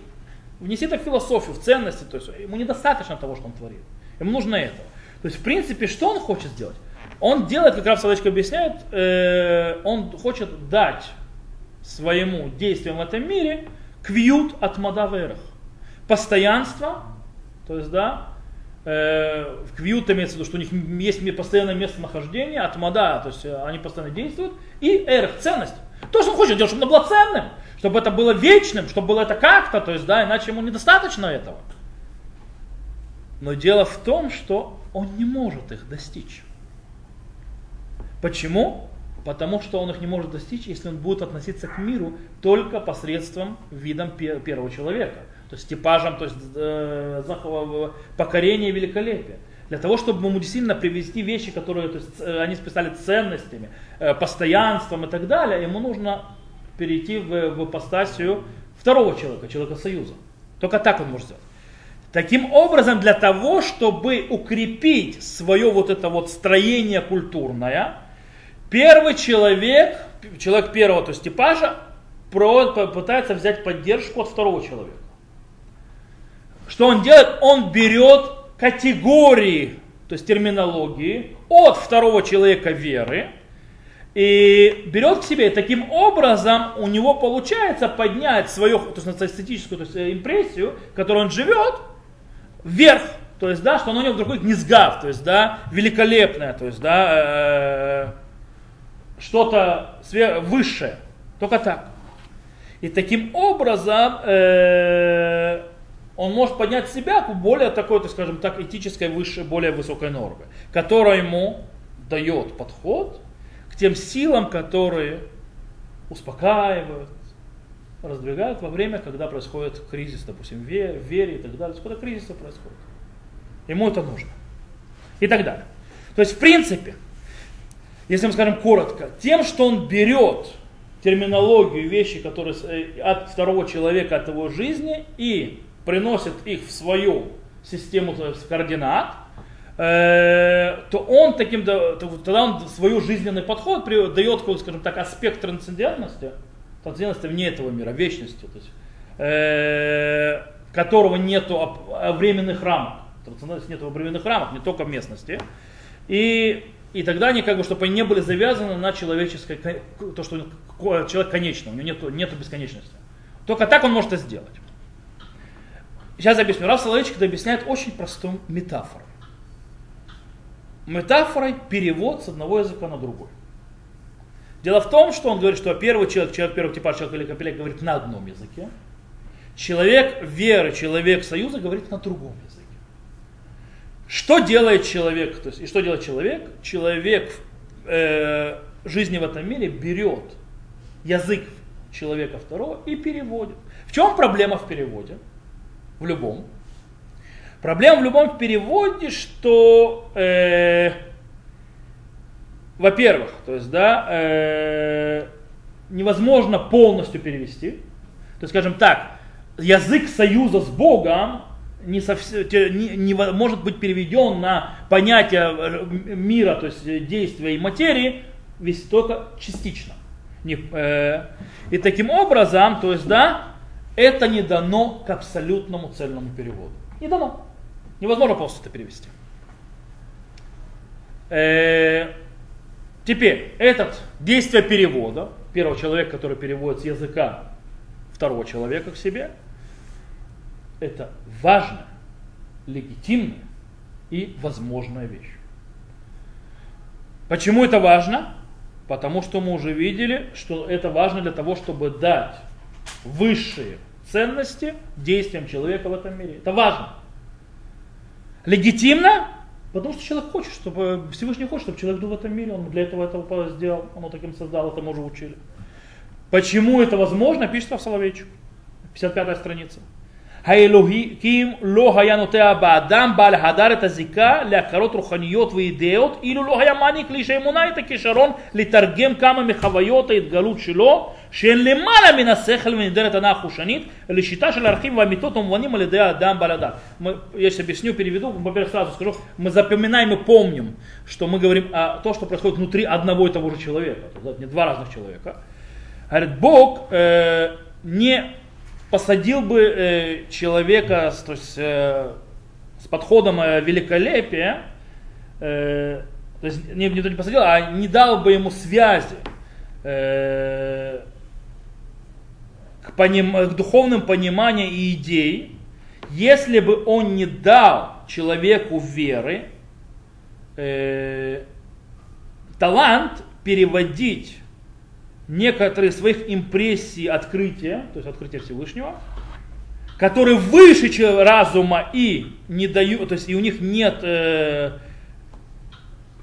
внести это в философию, в ценности, то есть ему недостаточно того, что он творит. Ему нужно это. То есть, в принципе, что он хочет сделать? Он делает, как Раф Соловечко объясняет, э, он хочет дать своему действию в этом мире квьют от мадаверах. Постоянство, то есть, да, э, квьют имеется в виду, что у них есть постоянное местонахождение, от мада, то есть э, они постоянно действуют, и эрх, ценность. То, что он хочет делать, чтобы это было ценным, чтобы это было вечным, чтобы было это как-то, то есть, да, иначе ему недостаточно этого. Но дело в том, что он не может их достичь. Почему? Потому что он их не может достичь, если он будет относиться к миру только посредством видом первого человека. То есть типажем, то есть э, покорения и великолепия. Для того, чтобы ему действительно привести вещи, которые то есть, э, они списали ценностями, э, постоянством и так далее, ему нужно перейти в, в апостасию второго человека, человека союза. Только так он может сделать. Таким образом, для того, чтобы укрепить свое вот это вот строение культурное, первый человек, человек первого, то есть типажа, пытается взять поддержку от второго человека. Что он делает? Он берет категории, то есть терминологии от второго человека веры и берет к себе. Таким образом у него получается поднять свою то есть, эстетическую то есть, э, импрессию, которую он живет, вверх. То есть, да, что оно у него вдруг низгав, то есть, да, великолепное, то есть, да, э, что-то высшее. Только так. И таким образом э, он может поднять себя к более такой, так скажем так, этической, высшей, более высокой нормы, которая ему дает подход к тем силам, которые успокаивают, раздвигают во время, когда происходит кризис, допустим, в вере, и так далее. Когда кризисы происходят. Ему это нужно. И так далее. То есть, в принципе, если мы скажем коротко, тем, что он берет терминологию, вещи, которые э, от второго человека, от его жизни, и приносит их в свою систему координат, э, то он таким, тогда он свой жизненный подход дает, скажем так, аспект трансцендентности, трансцендентности вне этого мира, вечности. То есть, э, которого нету временных рамок. Трансцендентности нету временных рамок, не только в местности. И, и тогда они как бы, чтобы они не были завязаны на человеческое, то, что человек конечный, у него нету, нету бесконечности. Только так он может это сделать. Сейчас объясню. Раф Соловейчик это объясняет очень простым метафорой. Метафорой перевод с одного языка на другой. Дело в том, что он говорит, что первый человек, человек первого типа, человек или капелек говорит на одном языке. Человек веры, человек союза говорит на другом языке. Что делает человек? То есть, и что делает человек? Человек э, жизни в этом мире берет язык человека второго и переводит. В чем проблема в переводе? В любом. Проблема в любом переводе, что, э, во-первых, то есть, да, э, невозможно полностью перевести. То есть, скажем так, язык союза с Богом не, совсем, не, не может быть переведен на понятие э, мира, то есть действия и материи, весь только частично. Не, э, и таким образом, то есть, да, это не дано к абсолютному цельному переводу. Не дано. Невозможно просто это перевести. Э, теперь, этот действие перевода, первого человека, который переводит с языка второго человека к себе, это важная, легитимная и возможная вещь. Почему это важно? Потому что мы уже видели, что это важно для того, чтобы дать высшие ценности действиям человека в этом мире. Это важно. Легитимно, потому что человек хочет, чтобы Всевышний хочет, чтобы человек был в этом мире, он для этого этого сделал, он таким создал, это мы уже учили. Почему это возможно, пишет в Соловейчик, 55 страница. האלוהים לא היה נוטע באדם בעל הדר את הזיקה להכרות רוחניות ואידאות אילו לא היה מעניק לאיש האמונה את הכישרון לתרגם כמה מחוויות ההתגלות שלו שהן למעלה מן השכל ונדרת הנאה החושנית לשיטה של ערכים ואמיתות המובנים על ידי האדם בעל הדר. Я сейчас объясню, переведу, во-первых, сразу скажу, мы запоминаем и помним, что мы говорим о том, что происходит внутри одного и того же человека, не два разных человека. Говорит, Бог э, не посадил бы э, человека то есть, э, с подходом э, великолепия, э, то есть не, не, не посадил, а не дал бы ему связи э, к, поним, к духовным пониманиям и идей, если бы он не дал человеку веры э, талант переводить некоторые своих импрессий открытия, то есть открытия Всевышнего, которые выше разума и не дают, то есть и у них нет э,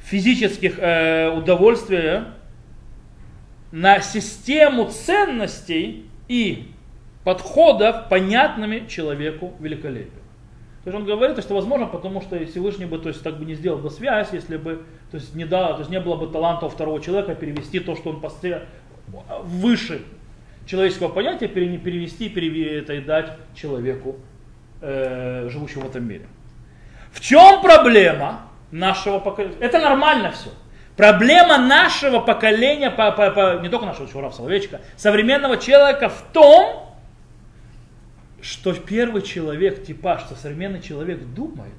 физических э, удовольствий на систему ценностей и подходов, понятными человеку великолепию. То есть он говорит, что возможно, потому что Всевышний бы, то есть, так бы не сделал бы связь, если бы, то есть, не дал, то есть не было бы таланта у второго человека перевести то, что он выше человеческого понятия перевести это и дать человеку, э, живущему в этом мире. В чем проблема нашего поколения? Это нормально все. Проблема нашего поколения, по, по, по, не только нашего Чурав Соловейчика, современного человека в том, что первый человек, типаж, что современный человек думает,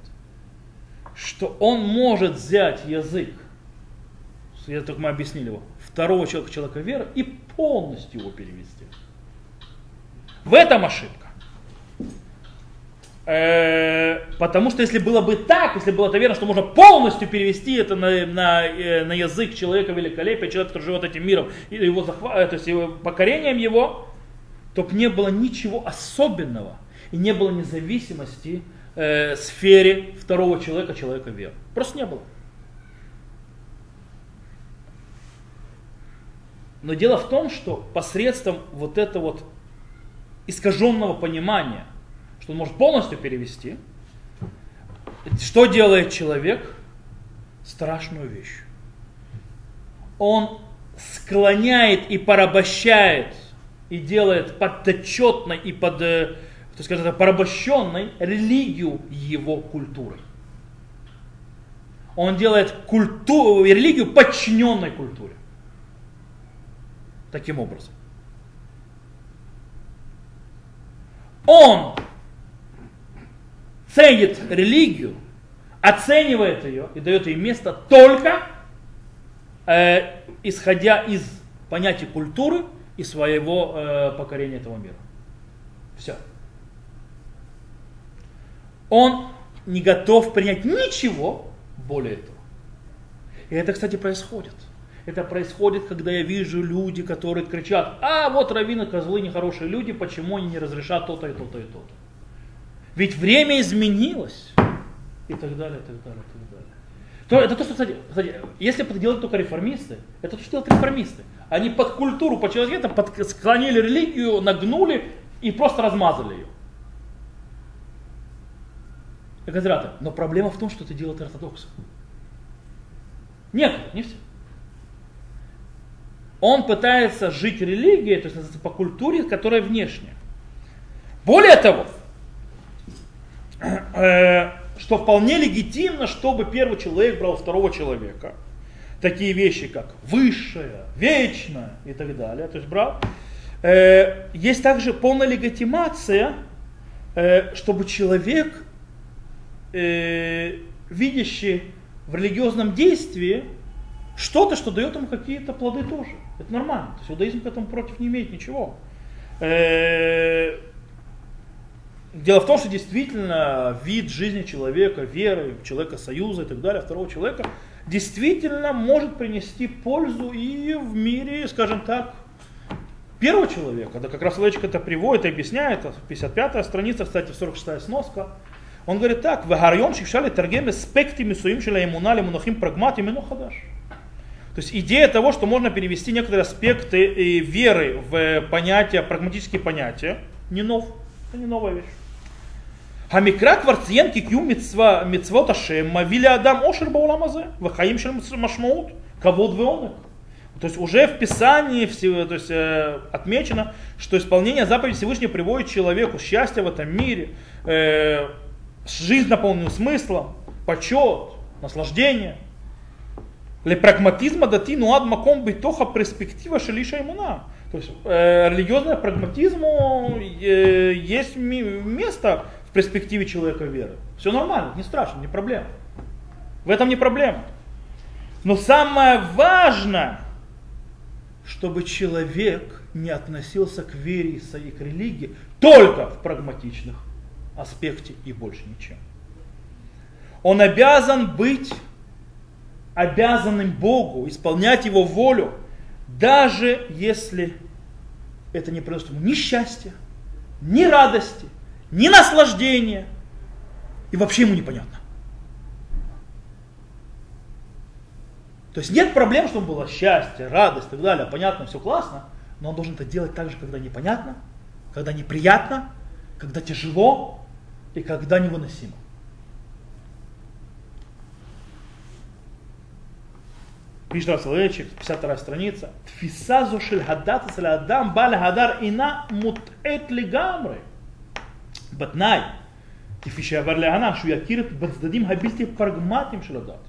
что он может взять язык, я только мы объяснили его, второго человека, человека веры, и полностью его перевести. В этом ошибка. Э, потому что если было бы так, если было это верно, что можно полностью перевести это на, на, э, на язык человека великолепия, человека, который живет этим миром, и его захва- э, то есть его, покорением его, то бы не было ничего особенного и не было независимости э, сфере второго человека, человека веры. Просто не было. Но дело в том, что посредством вот этого вот искаженного понимания, что он может полностью перевести, что делает человек? Страшную вещь. Он склоняет и порабощает и делает подотчетной и под, э, так сказать, порабощенной религию его культуры. Он делает культуру, религию подчиненной культуре таким образом. Он ценит религию, оценивает ее и дает ей место только э, исходя из понятия культуры и своего э, покорения этого мира. Все. Он не готов принять ничего более этого. И это, кстати, происходит. Это происходит, когда я вижу люди, которые кричат, а вот раввины, козлы, нехорошие люди, почему они не разрешат то-то и то-то и то-то. Ведь время изменилось. И так далее, и так далее, и так далее. То, это то, что, кстати, кстати, если это делают только реформисты, это то, что делают реформисты. Они под культуру, под человека под, склонили религию, нагнули и просто размазали ее. Консерваторы. Но проблема в том, что это делают ортодоксы. Нет, не все. Он пытается жить религией, то есть по культуре, которая внешняя. Более того, э, что вполне легитимно, чтобы первый человек брал второго человека. Такие вещи, как высшее, вечное и так далее. То есть брал. Э, есть также полная легитимация, э, чтобы человек, видящий в религиозном действии что-то, что дает ему какие-то плоды тоже. Это нормально. То есть иудаизм к этому против не имеет ничего. Дело в том, что действительно вид жизни человека, веры, человека союза и так далее, второго человека, действительно может принести пользу и в мире, скажем так, первого человека. Да как раз Лечик это приводит и объясняет, 55-я страница, кстати, 46-я сноска. Он говорит так, «Вагарьем шикшали торгем аспекты мисуим шеля имуна мунахим прагмат именно хадаш». То есть идея того, что можно перевести некоторые аспекты э, веры в э, понятия, прагматические понятия, не нов, это не новая вещь. Хамикра кварциенки кикю митцва митцвот мавили адам ошер бауламазе вахаим шер машмаут кавод веонек. То есть уже в Писании то есть, э, отмечено, что исполнение заповеди Всевышнего приводит человеку счастье в этом мире, жизнь наполненную смыслом, почет, наслаждение. Ле прагматизма дати нуад маком битоха перспектива шелиша имуна. То есть э, религиозный прагматизму э, есть место перспективе человека веры. Все нормально, не страшно, не проблема. В этом не проблема. Но самое важное, чтобы человек не относился к вере и к религии только в прагматичных аспекте и больше ничем. Он обязан быть обязанным Богу, исполнять Его волю, даже если это не приносит ему ни счастья, ни радости, ни наслаждения, и вообще ему непонятно. То есть нет проблем, чтобы было счастье, радость и так далее, понятно, все классно, но он должен это делать так же, когда непонятно, когда неприятно, когда тяжело и когда невыносимо. Пишет Равсалевичик, 52 страница. Тфисазу шель хадат адам баль хадар ина мутэт лигамры. בתנאי, כפי שעבר להנא, שהוא יכיר את בצדדים הבלתי פרגמטיים של הדת.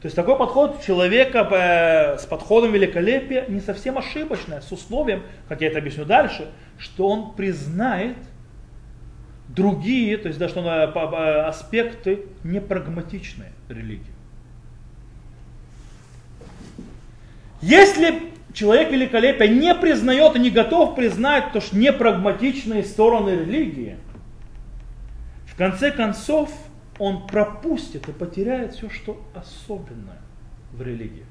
То есть такой подход человека с подходом великолепия не совсем ошибочный, с условием, как я это объясню дальше, что он признает другие, то есть да, что он, аспекты непрагматичной религии. Если человек великолепия не признает и не готов признать то, что непрагматичные стороны религии – конце концов, он пропустит и потеряет все, что особенное в религии.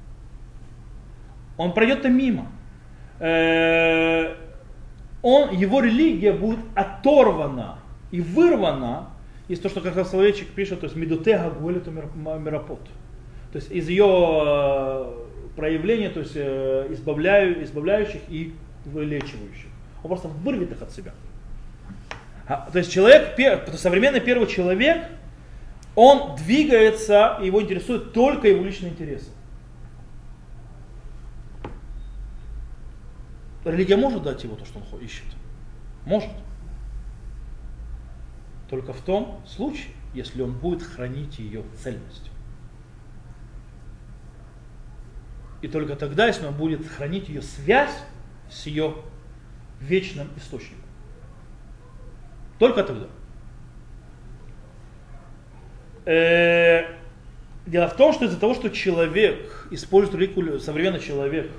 Он пройдет это мимо. Э, он, его религия будет оторвана и вырвана из того, что как раз человечек пишет, то есть медутега гуэлиту мирапот. То есть из ее проявления, то есть э, избавляю, избавляющих и вылечивающих. Он просто вырвет их от себя. А, то есть человек, современный первый человек, он двигается, его интересует только его личные интересы. Религия может дать ему то, что он ищет? Может. Только в том случае, если он будет хранить ее цельность. И только тогда, если он будет хранить ее связь с ее вечным источником. Только тогда. Э, дело в том, что из-за того, что человек использует религию, современный человек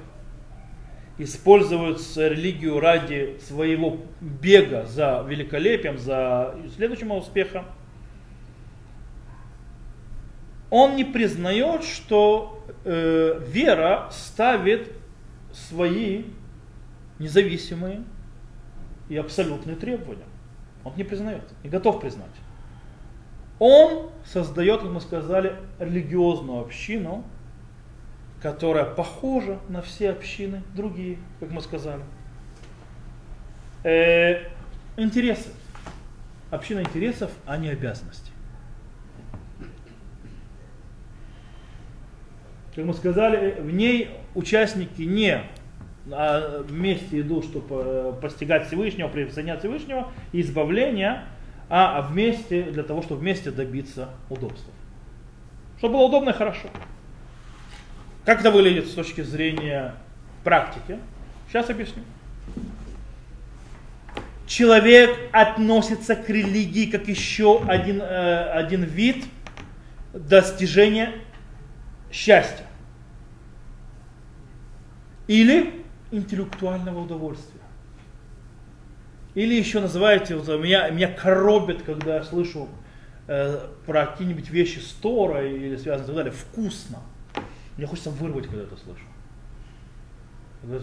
использует религию ради своего бега за великолепием, за следующим успехом, он не признает, что э, вера ставит свои независимые и абсолютные требования. Он не признает, не готов признать. Он создает, как мы сказали, религиозную общину, которая похожа на все общины другие, как мы сказали. Э, интересы. Община интересов, а не обязанностей. Как мы сказали, в ней участники не а вместе идут, чтобы э, постигать Всевышнего, присоединять Всевышнего, избавления, а вместе для того, чтобы вместе добиться удобства. Чтобы было удобно и хорошо. Как это выглядит с точки зрения практики? Сейчас объясню. Человек относится к религии как еще один, э, один вид достижения счастья. Или интеллектуального удовольствия. Или еще называете, вот, меня, меня коробит, когда я слышу э, про какие-нибудь вещи с Торой или связанные и так далее, вкусно. Мне хочется вырвать, когда это слышу.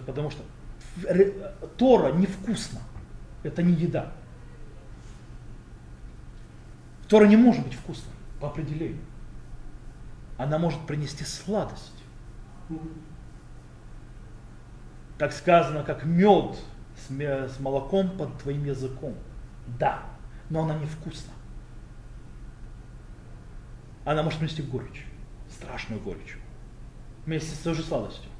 Потому что Тора невкусно. Это не еда. Тора не может быть вкусной по определению. Она может принести сладость. Как сказано, как мед с, с молоком под твоим языком. Да, но она невкусна. Она может принести горечь, страшную горечь вместе с той же сладостью.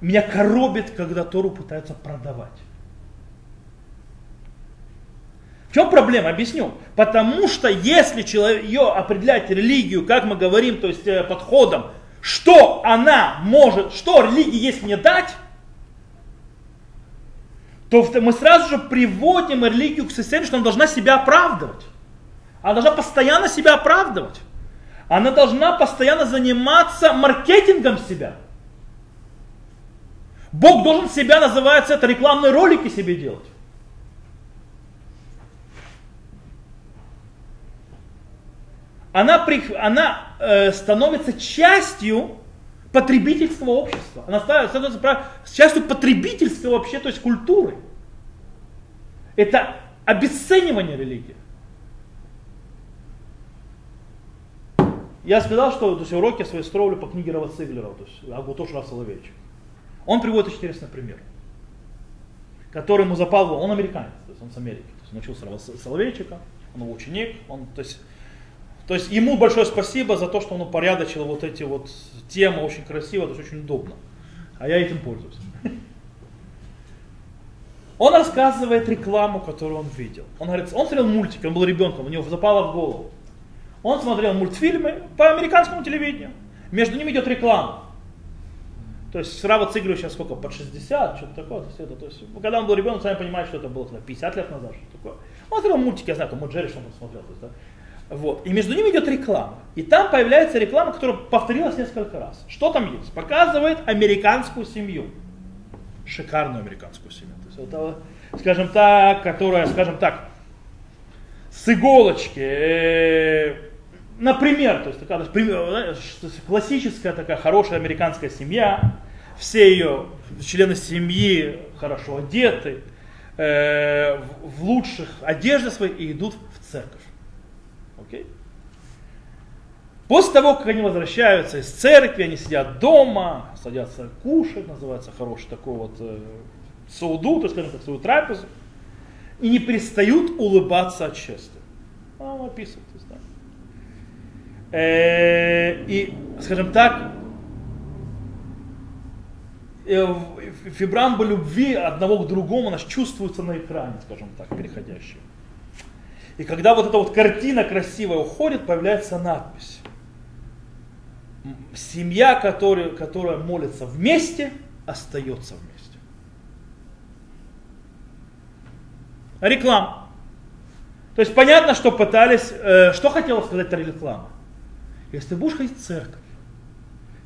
Меня коробит, когда Тору пытаются продавать. Чем проблема? Объясню. Потому что если человек, ее определять религию, как мы говорим, то есть э, подходом, что она может, что религии есть мне дать, то мы сразу же приводим религию к состоянию, что она должна себя оправдывать. Она должна постоянно себя оправдывать. Она должна постоянно заниматься маркетингом себя. Бог должен себя, называется это, рекламные ролики себе делать. Она, она э, становится частью потребительского общества. Она становится частью потребительского вообще, то есть культуры. Это обесценивание религии. Я сказал, что то есть, уроки свои строили по книге Рава Циглера, то есть Агутош Рав. Он приводит очень интересный пример, который ему запал, он американец, то есть он с Америки, то есть он учился Рава Соловейчика, он его ученик, он, то есть, то есть ему большое спасибо за то, что он упорядочил вот эти вот темы очень красиво, то есть очень удобно. А я этим пользуюсь. Он рассказывает рекламу, которую он видел. Он говорит, он смотрел мультики, он был ребенком, у него запало в голову. Он смотрел мультфильмы по американскому телевидению. Между ними идет реклама. То есть Срава Циглю сейчас сколько, под 60, что-то такое. То есть, это, то есть, когда он был ребенок, сами понимаете, что это было 50 лет назад, что такое. Он смотрел мультики, я знаю, там Джерри что он смотрел. То есть, да? Вот. И между ними идет реклама. И там появляется реклама, которая повторилась несколько раз. Что там есть? Показывает американскую семью. Шикарную американскую семью. То есть это, скажем так, которая, скажем так, с иголочки, э, Например, то есть такая классическая такая хорошая американская семья, все ее члены семьи хорошо одеты, э, в лучших одеждах своих и идут в церковь. После того, как они возвращаются из церкви, они сидят дома, садятся кушать, называется хороший такой вот э, сауду, то есть, скажем так, свою трапезу, и не перестают улыбаться от счастья. А, он описывает. Э, и, скажем так, э, фибрамба любви одного к другому, она чувствуется на экране, скажем так, переходящая. И когда вот эта вот картина красивая уходит, появляется надпись. Семья, которая, которая молится вместе, остается вместе. Реклама. То есть понятно, что пытались, э, что хотела сказать эта реклама. Если ты будешь ходить в церковь,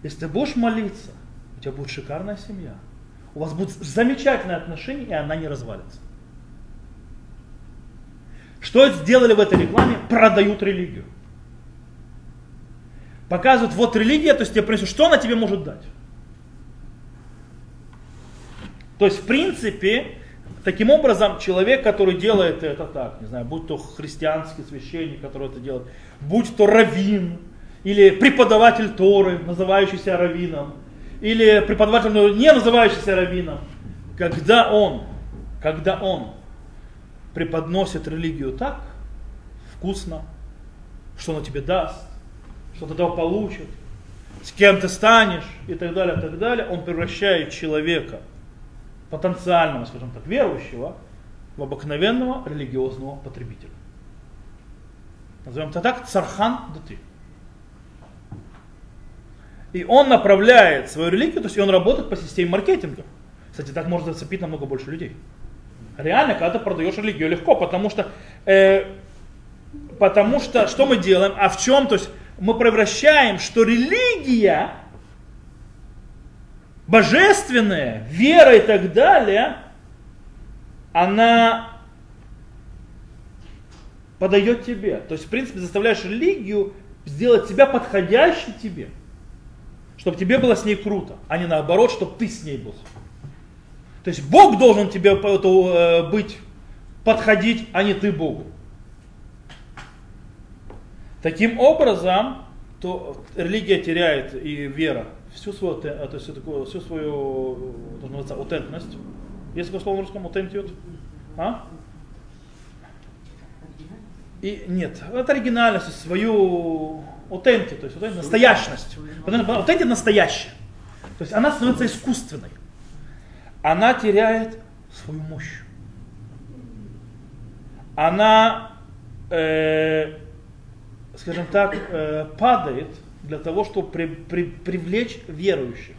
если ты будешь молиться, у тебя будет шикарная семья. У вас будут замечательные отношения, и она не развалится. Что сделали в этой рекламе? Продают религию. Показывают, вот религия, то есть тебе принесут, что она тебе может дать. То есть, в принципе, таким образом, человек, который делает это так, не знаю, будь то христианский священник, который это делает, будь то раввин, или преподаватель Торы, называющийся раввином, или преподаватель, не называющийся раввином, когда он, когда он преподносит религию так вкусно, что она тебе даст, что ты этого получит, с кем ты станешь и так далее, и так далее, он превращает человека, потенциального, скажем так, верующего, в обыкновенного религиозного потребителя. Назовем это так, цархан дати. И он направляет свою религию, то есть он работает по системе маркетинга. Кстати, так можно зацепить намного больше людей. Реально, когда ты продаешь религию, легко, потому что, э, потому что, что мы делаем, а в чем, то есть мы превращаем, что религия, божественная, вера и так далее, она подает тебе. То есть, в принципе, заставляешь религию сделать тебя подходящей тебе. Чтобы тебе было с ней круто, а не наоборот, чтобы ты с ней был. То есть Бог должен тебе э, быть, подходить, а не ты Богу. Таким образом, то религия теряет и вера всю свою, то есть такую, всю свою называется, аутентность. Есть такое слово в русском аутентиот? А? И нет, это оригинальность, свою аутенти, то есть настоящность. Аутенти настоящая. То есть она становится искусственной она теряет свою мощь. Она, э, скажем так, э, падает для того, чтобы при, при, привлечь верующих.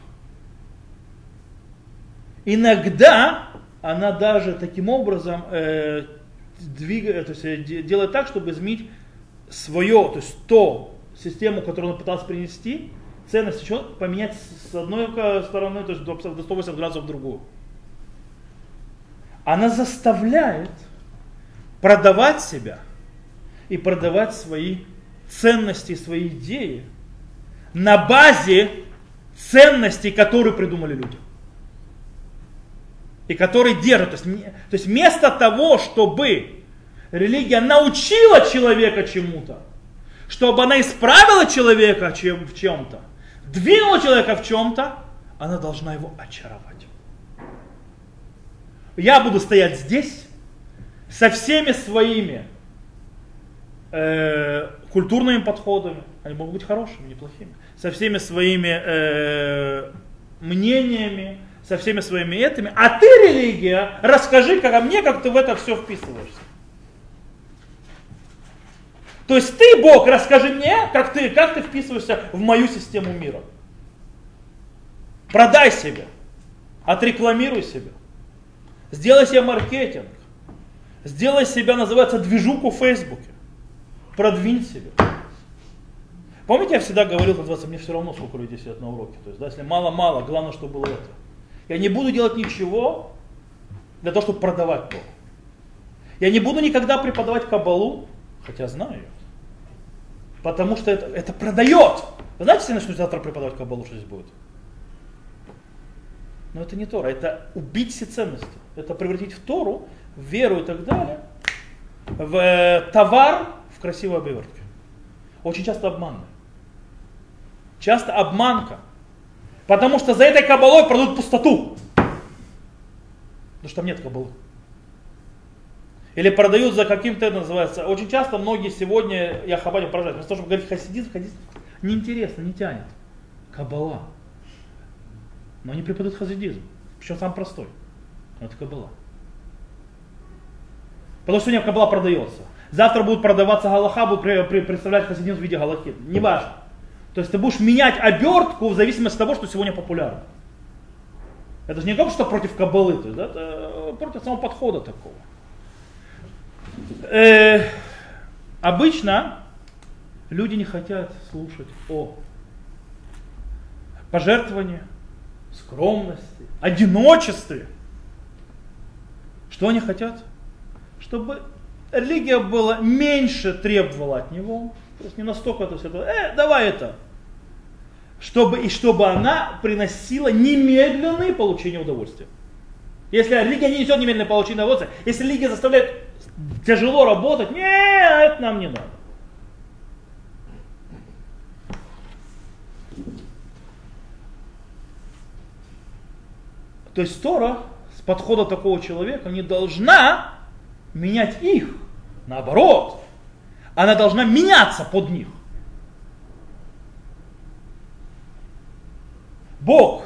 Иногда она даже таким образом э, двигает, то есть, э, делает так, чтобы изменить свое, то есть то систему, которую он пытался принести, ценность еще поменять с одной стороны, то есть до 180 градусов в другую. Она заставляет продавать себя и продавать свои ценности, свои идеи на базе ценностей, которые придумали люди. И которые держат. То есть, то есть вместо того, чтобы религия научила человека чему-то, чтобы она исправила человека чем, в чем-то, двинула человека в чем-то, она должна его очаровать. Я буду стоять здесь со всеми своими э, культурными подходами, они могут быть хорошими, неплохими, со всеми своими э, мнениями, со всеми своими этими, а ты, религия, расскажи как, мне, как ты в это все вписываешься. То есть ты, Бог, расскажи мне, как ты, как ты вписываешься в мою систему мира. Продай себя, отрекламируй себя. Сделай себе маркетинг. Сделай себя, называется, движуку в Фейсбуке. Продвинь себя. Помните, я всегда говорил, называется, мне все равно, сколько людей сидят на уроке. То есть, да, если мало-мало, главное, чтобы было это. Я не буду делать ничего для того, чтобы продавать то. Я не буду никогда преподавать кабалу, хотя знаю Потому что это, это продает. Вы знаете, если я начну завтра преподавать кабалу, что здесь будет? Но это не Тора, это убить все ценности. Это превратить в Тору, в веру и так далее, в э, товар в красивой обертке. Очень часто обманно. Часто обманка. Потому что за этой кабалой продают пустоту. Потому что там нет кабалы. Или продают за каким-то, это называется. Очень часто многие сегодня, я хабаре поражаюсь, вместо того, чтобы говорить хасидизм, хасидизм неинтересно, не тянет. Кабала. Но они преподают хасидизм. Причем сам простой. Но это кабала. Потому что у него кабала продается. Завтра будет продаваться галаха, будут представлять хасидизм в виде галахи. Неважно. То есть ты будешь менять обертку в зависимости от того, что сегодня популярно. Это же не только что против кабалы, то есть, да, это против самого подхода такого. Э, обычно люди не хотят слушать о пожертвовании, скромности, одиночестве. Что они хотят? Чтобы религия была меньше требовала от него, то есть не настолько это, э, давай это, чтобы, и чтобы она приносила немедленное получение удовольствия. Если религия не несет немедленное получение удовольствия, если религия заставляет тяжело работать, не, это нам не надо. То есть Тора с подхода такого человека не должна менять их. Наоборот, она должна меняться под них. Бог,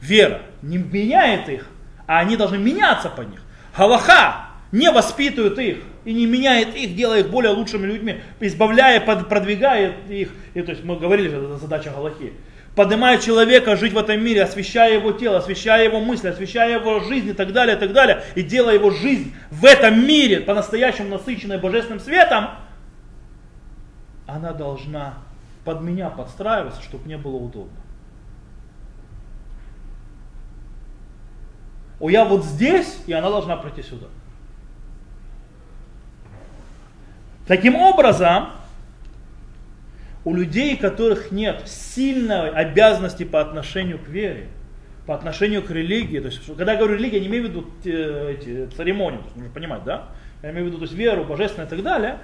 вера, не меняет их, а они должны меняться под них. Галаха не воспитывает их и не меняет их, делая их более лучшими людьми, избавляя, продвигает их. И, то есть мы говорили, что это задача Галахи. Поднимает человека жить в этом мире, освещая его тело, освещая его мысли, освещая его жизнь и так далее, и так далее, и делая его жизнь в этом мире по-настоящему насыщенной божественным светом, она должна под меня подстраиваться, чтобы мне было удобно. О, я вот здесь, и она должна пройти сюда. Таким образом, у людей, которых нет сильной обязанности по отношению к вере, по отношению к религии, то есть, когда я говорю религия, я не имею в виду э, эти церемонии, то есть, нужно понимать, да? Я имею в виду то есть, веру, божественное и так далее.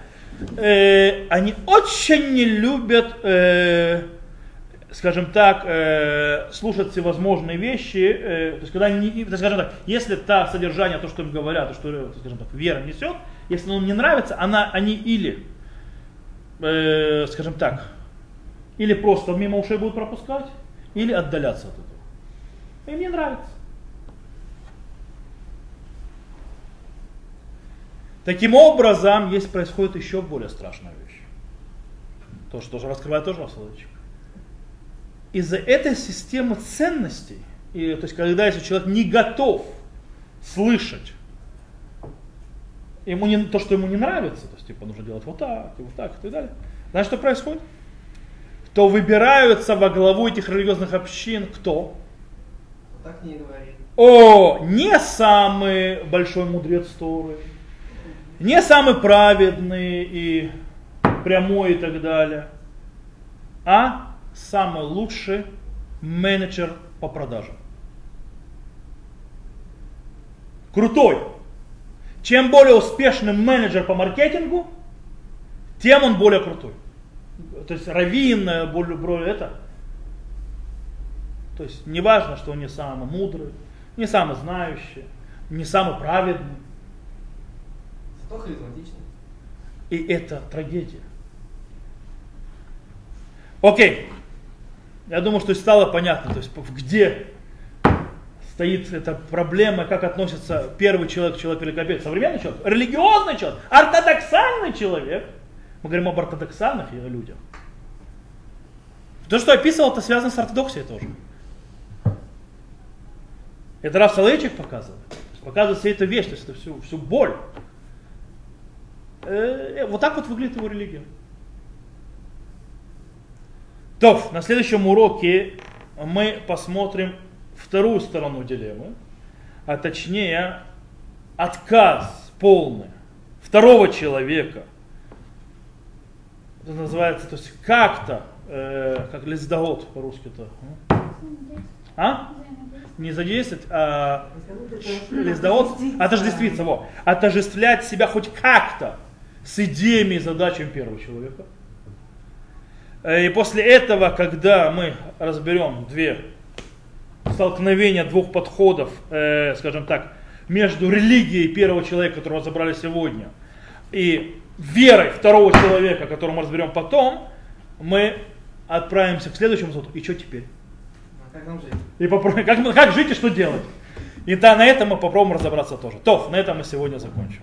Э, они очень не любят, э, скажем так, э, слушать всевозможные вещи. Э, то есть, когда они, скажем так, если та содержание, то, что им говорят, то, что, скажем так, вера несет, если оно не нравится, она, они или, э, скажем так, или просто мимо ушей будут пропускать, или отдаляться от этого. Им не нравится. Таким образом, есть происходит еще более страшная вещь. То, что тоже раскрывает тоже Равсолович. Из-за этой системы ценностей, и, то есть когда если человек не готов слышать ему не, то, что ему не нравится, то есть типа нужно делать вот так, и вот так, и так далее. Знаешь, что происходит? То выбираются во главу этих религиозных общин кто? Так не говори. О, не самый большой мудрец Торы, не самый праведный и прямой и так далее, а самый лучший менеджер по продажам. Крутой, чем более успешный менеджер по маркетингу, тем он более крутой. То есть раввин, э, более, более это. То есть не важно, что он не самый мудрый, не самый знающий, не самый праведный. Зато харизматичный. И это трагедия. Окей. Я думаю, что стало понятно, то есть где стоит эта проблема, как относится первый человек к человеку великолепия. Современный человек, религиозный человек, ортодоксальный человек. Мы говорим об ортодоксальных людях. То, что описывал, это связано с ортодоксией тоже. Это Раф Соловейчик показывает. Показывает всю эту вещь, то есть это всю, всю боль. Э, вот так вот выглядит его религия. То, на следующем уроке мы посмотрим вторую сторону дилеммы, а точнее отказ полный второго человека. Это называется, то есть как-то, э, как лиздогод по-русски-то. А? Не задействовать, а лиздогод, отождествиться, во, отождествлять себя хоть как-то с идеями и задачами первого человека. Э, и после этого, когда мы разберем две столкновения двух подходов, э, скажем так, между религией первого человека, которого разобрали сегодня, и верой второго человека, которого мы разберем потом, мы отправимся к следующему суду. И что теперь? А как нам жить? И попробуем, как, как жить и что делать? И да, на этом мы попробуем разобраться тоже. То, на этом мы сегодня закончим.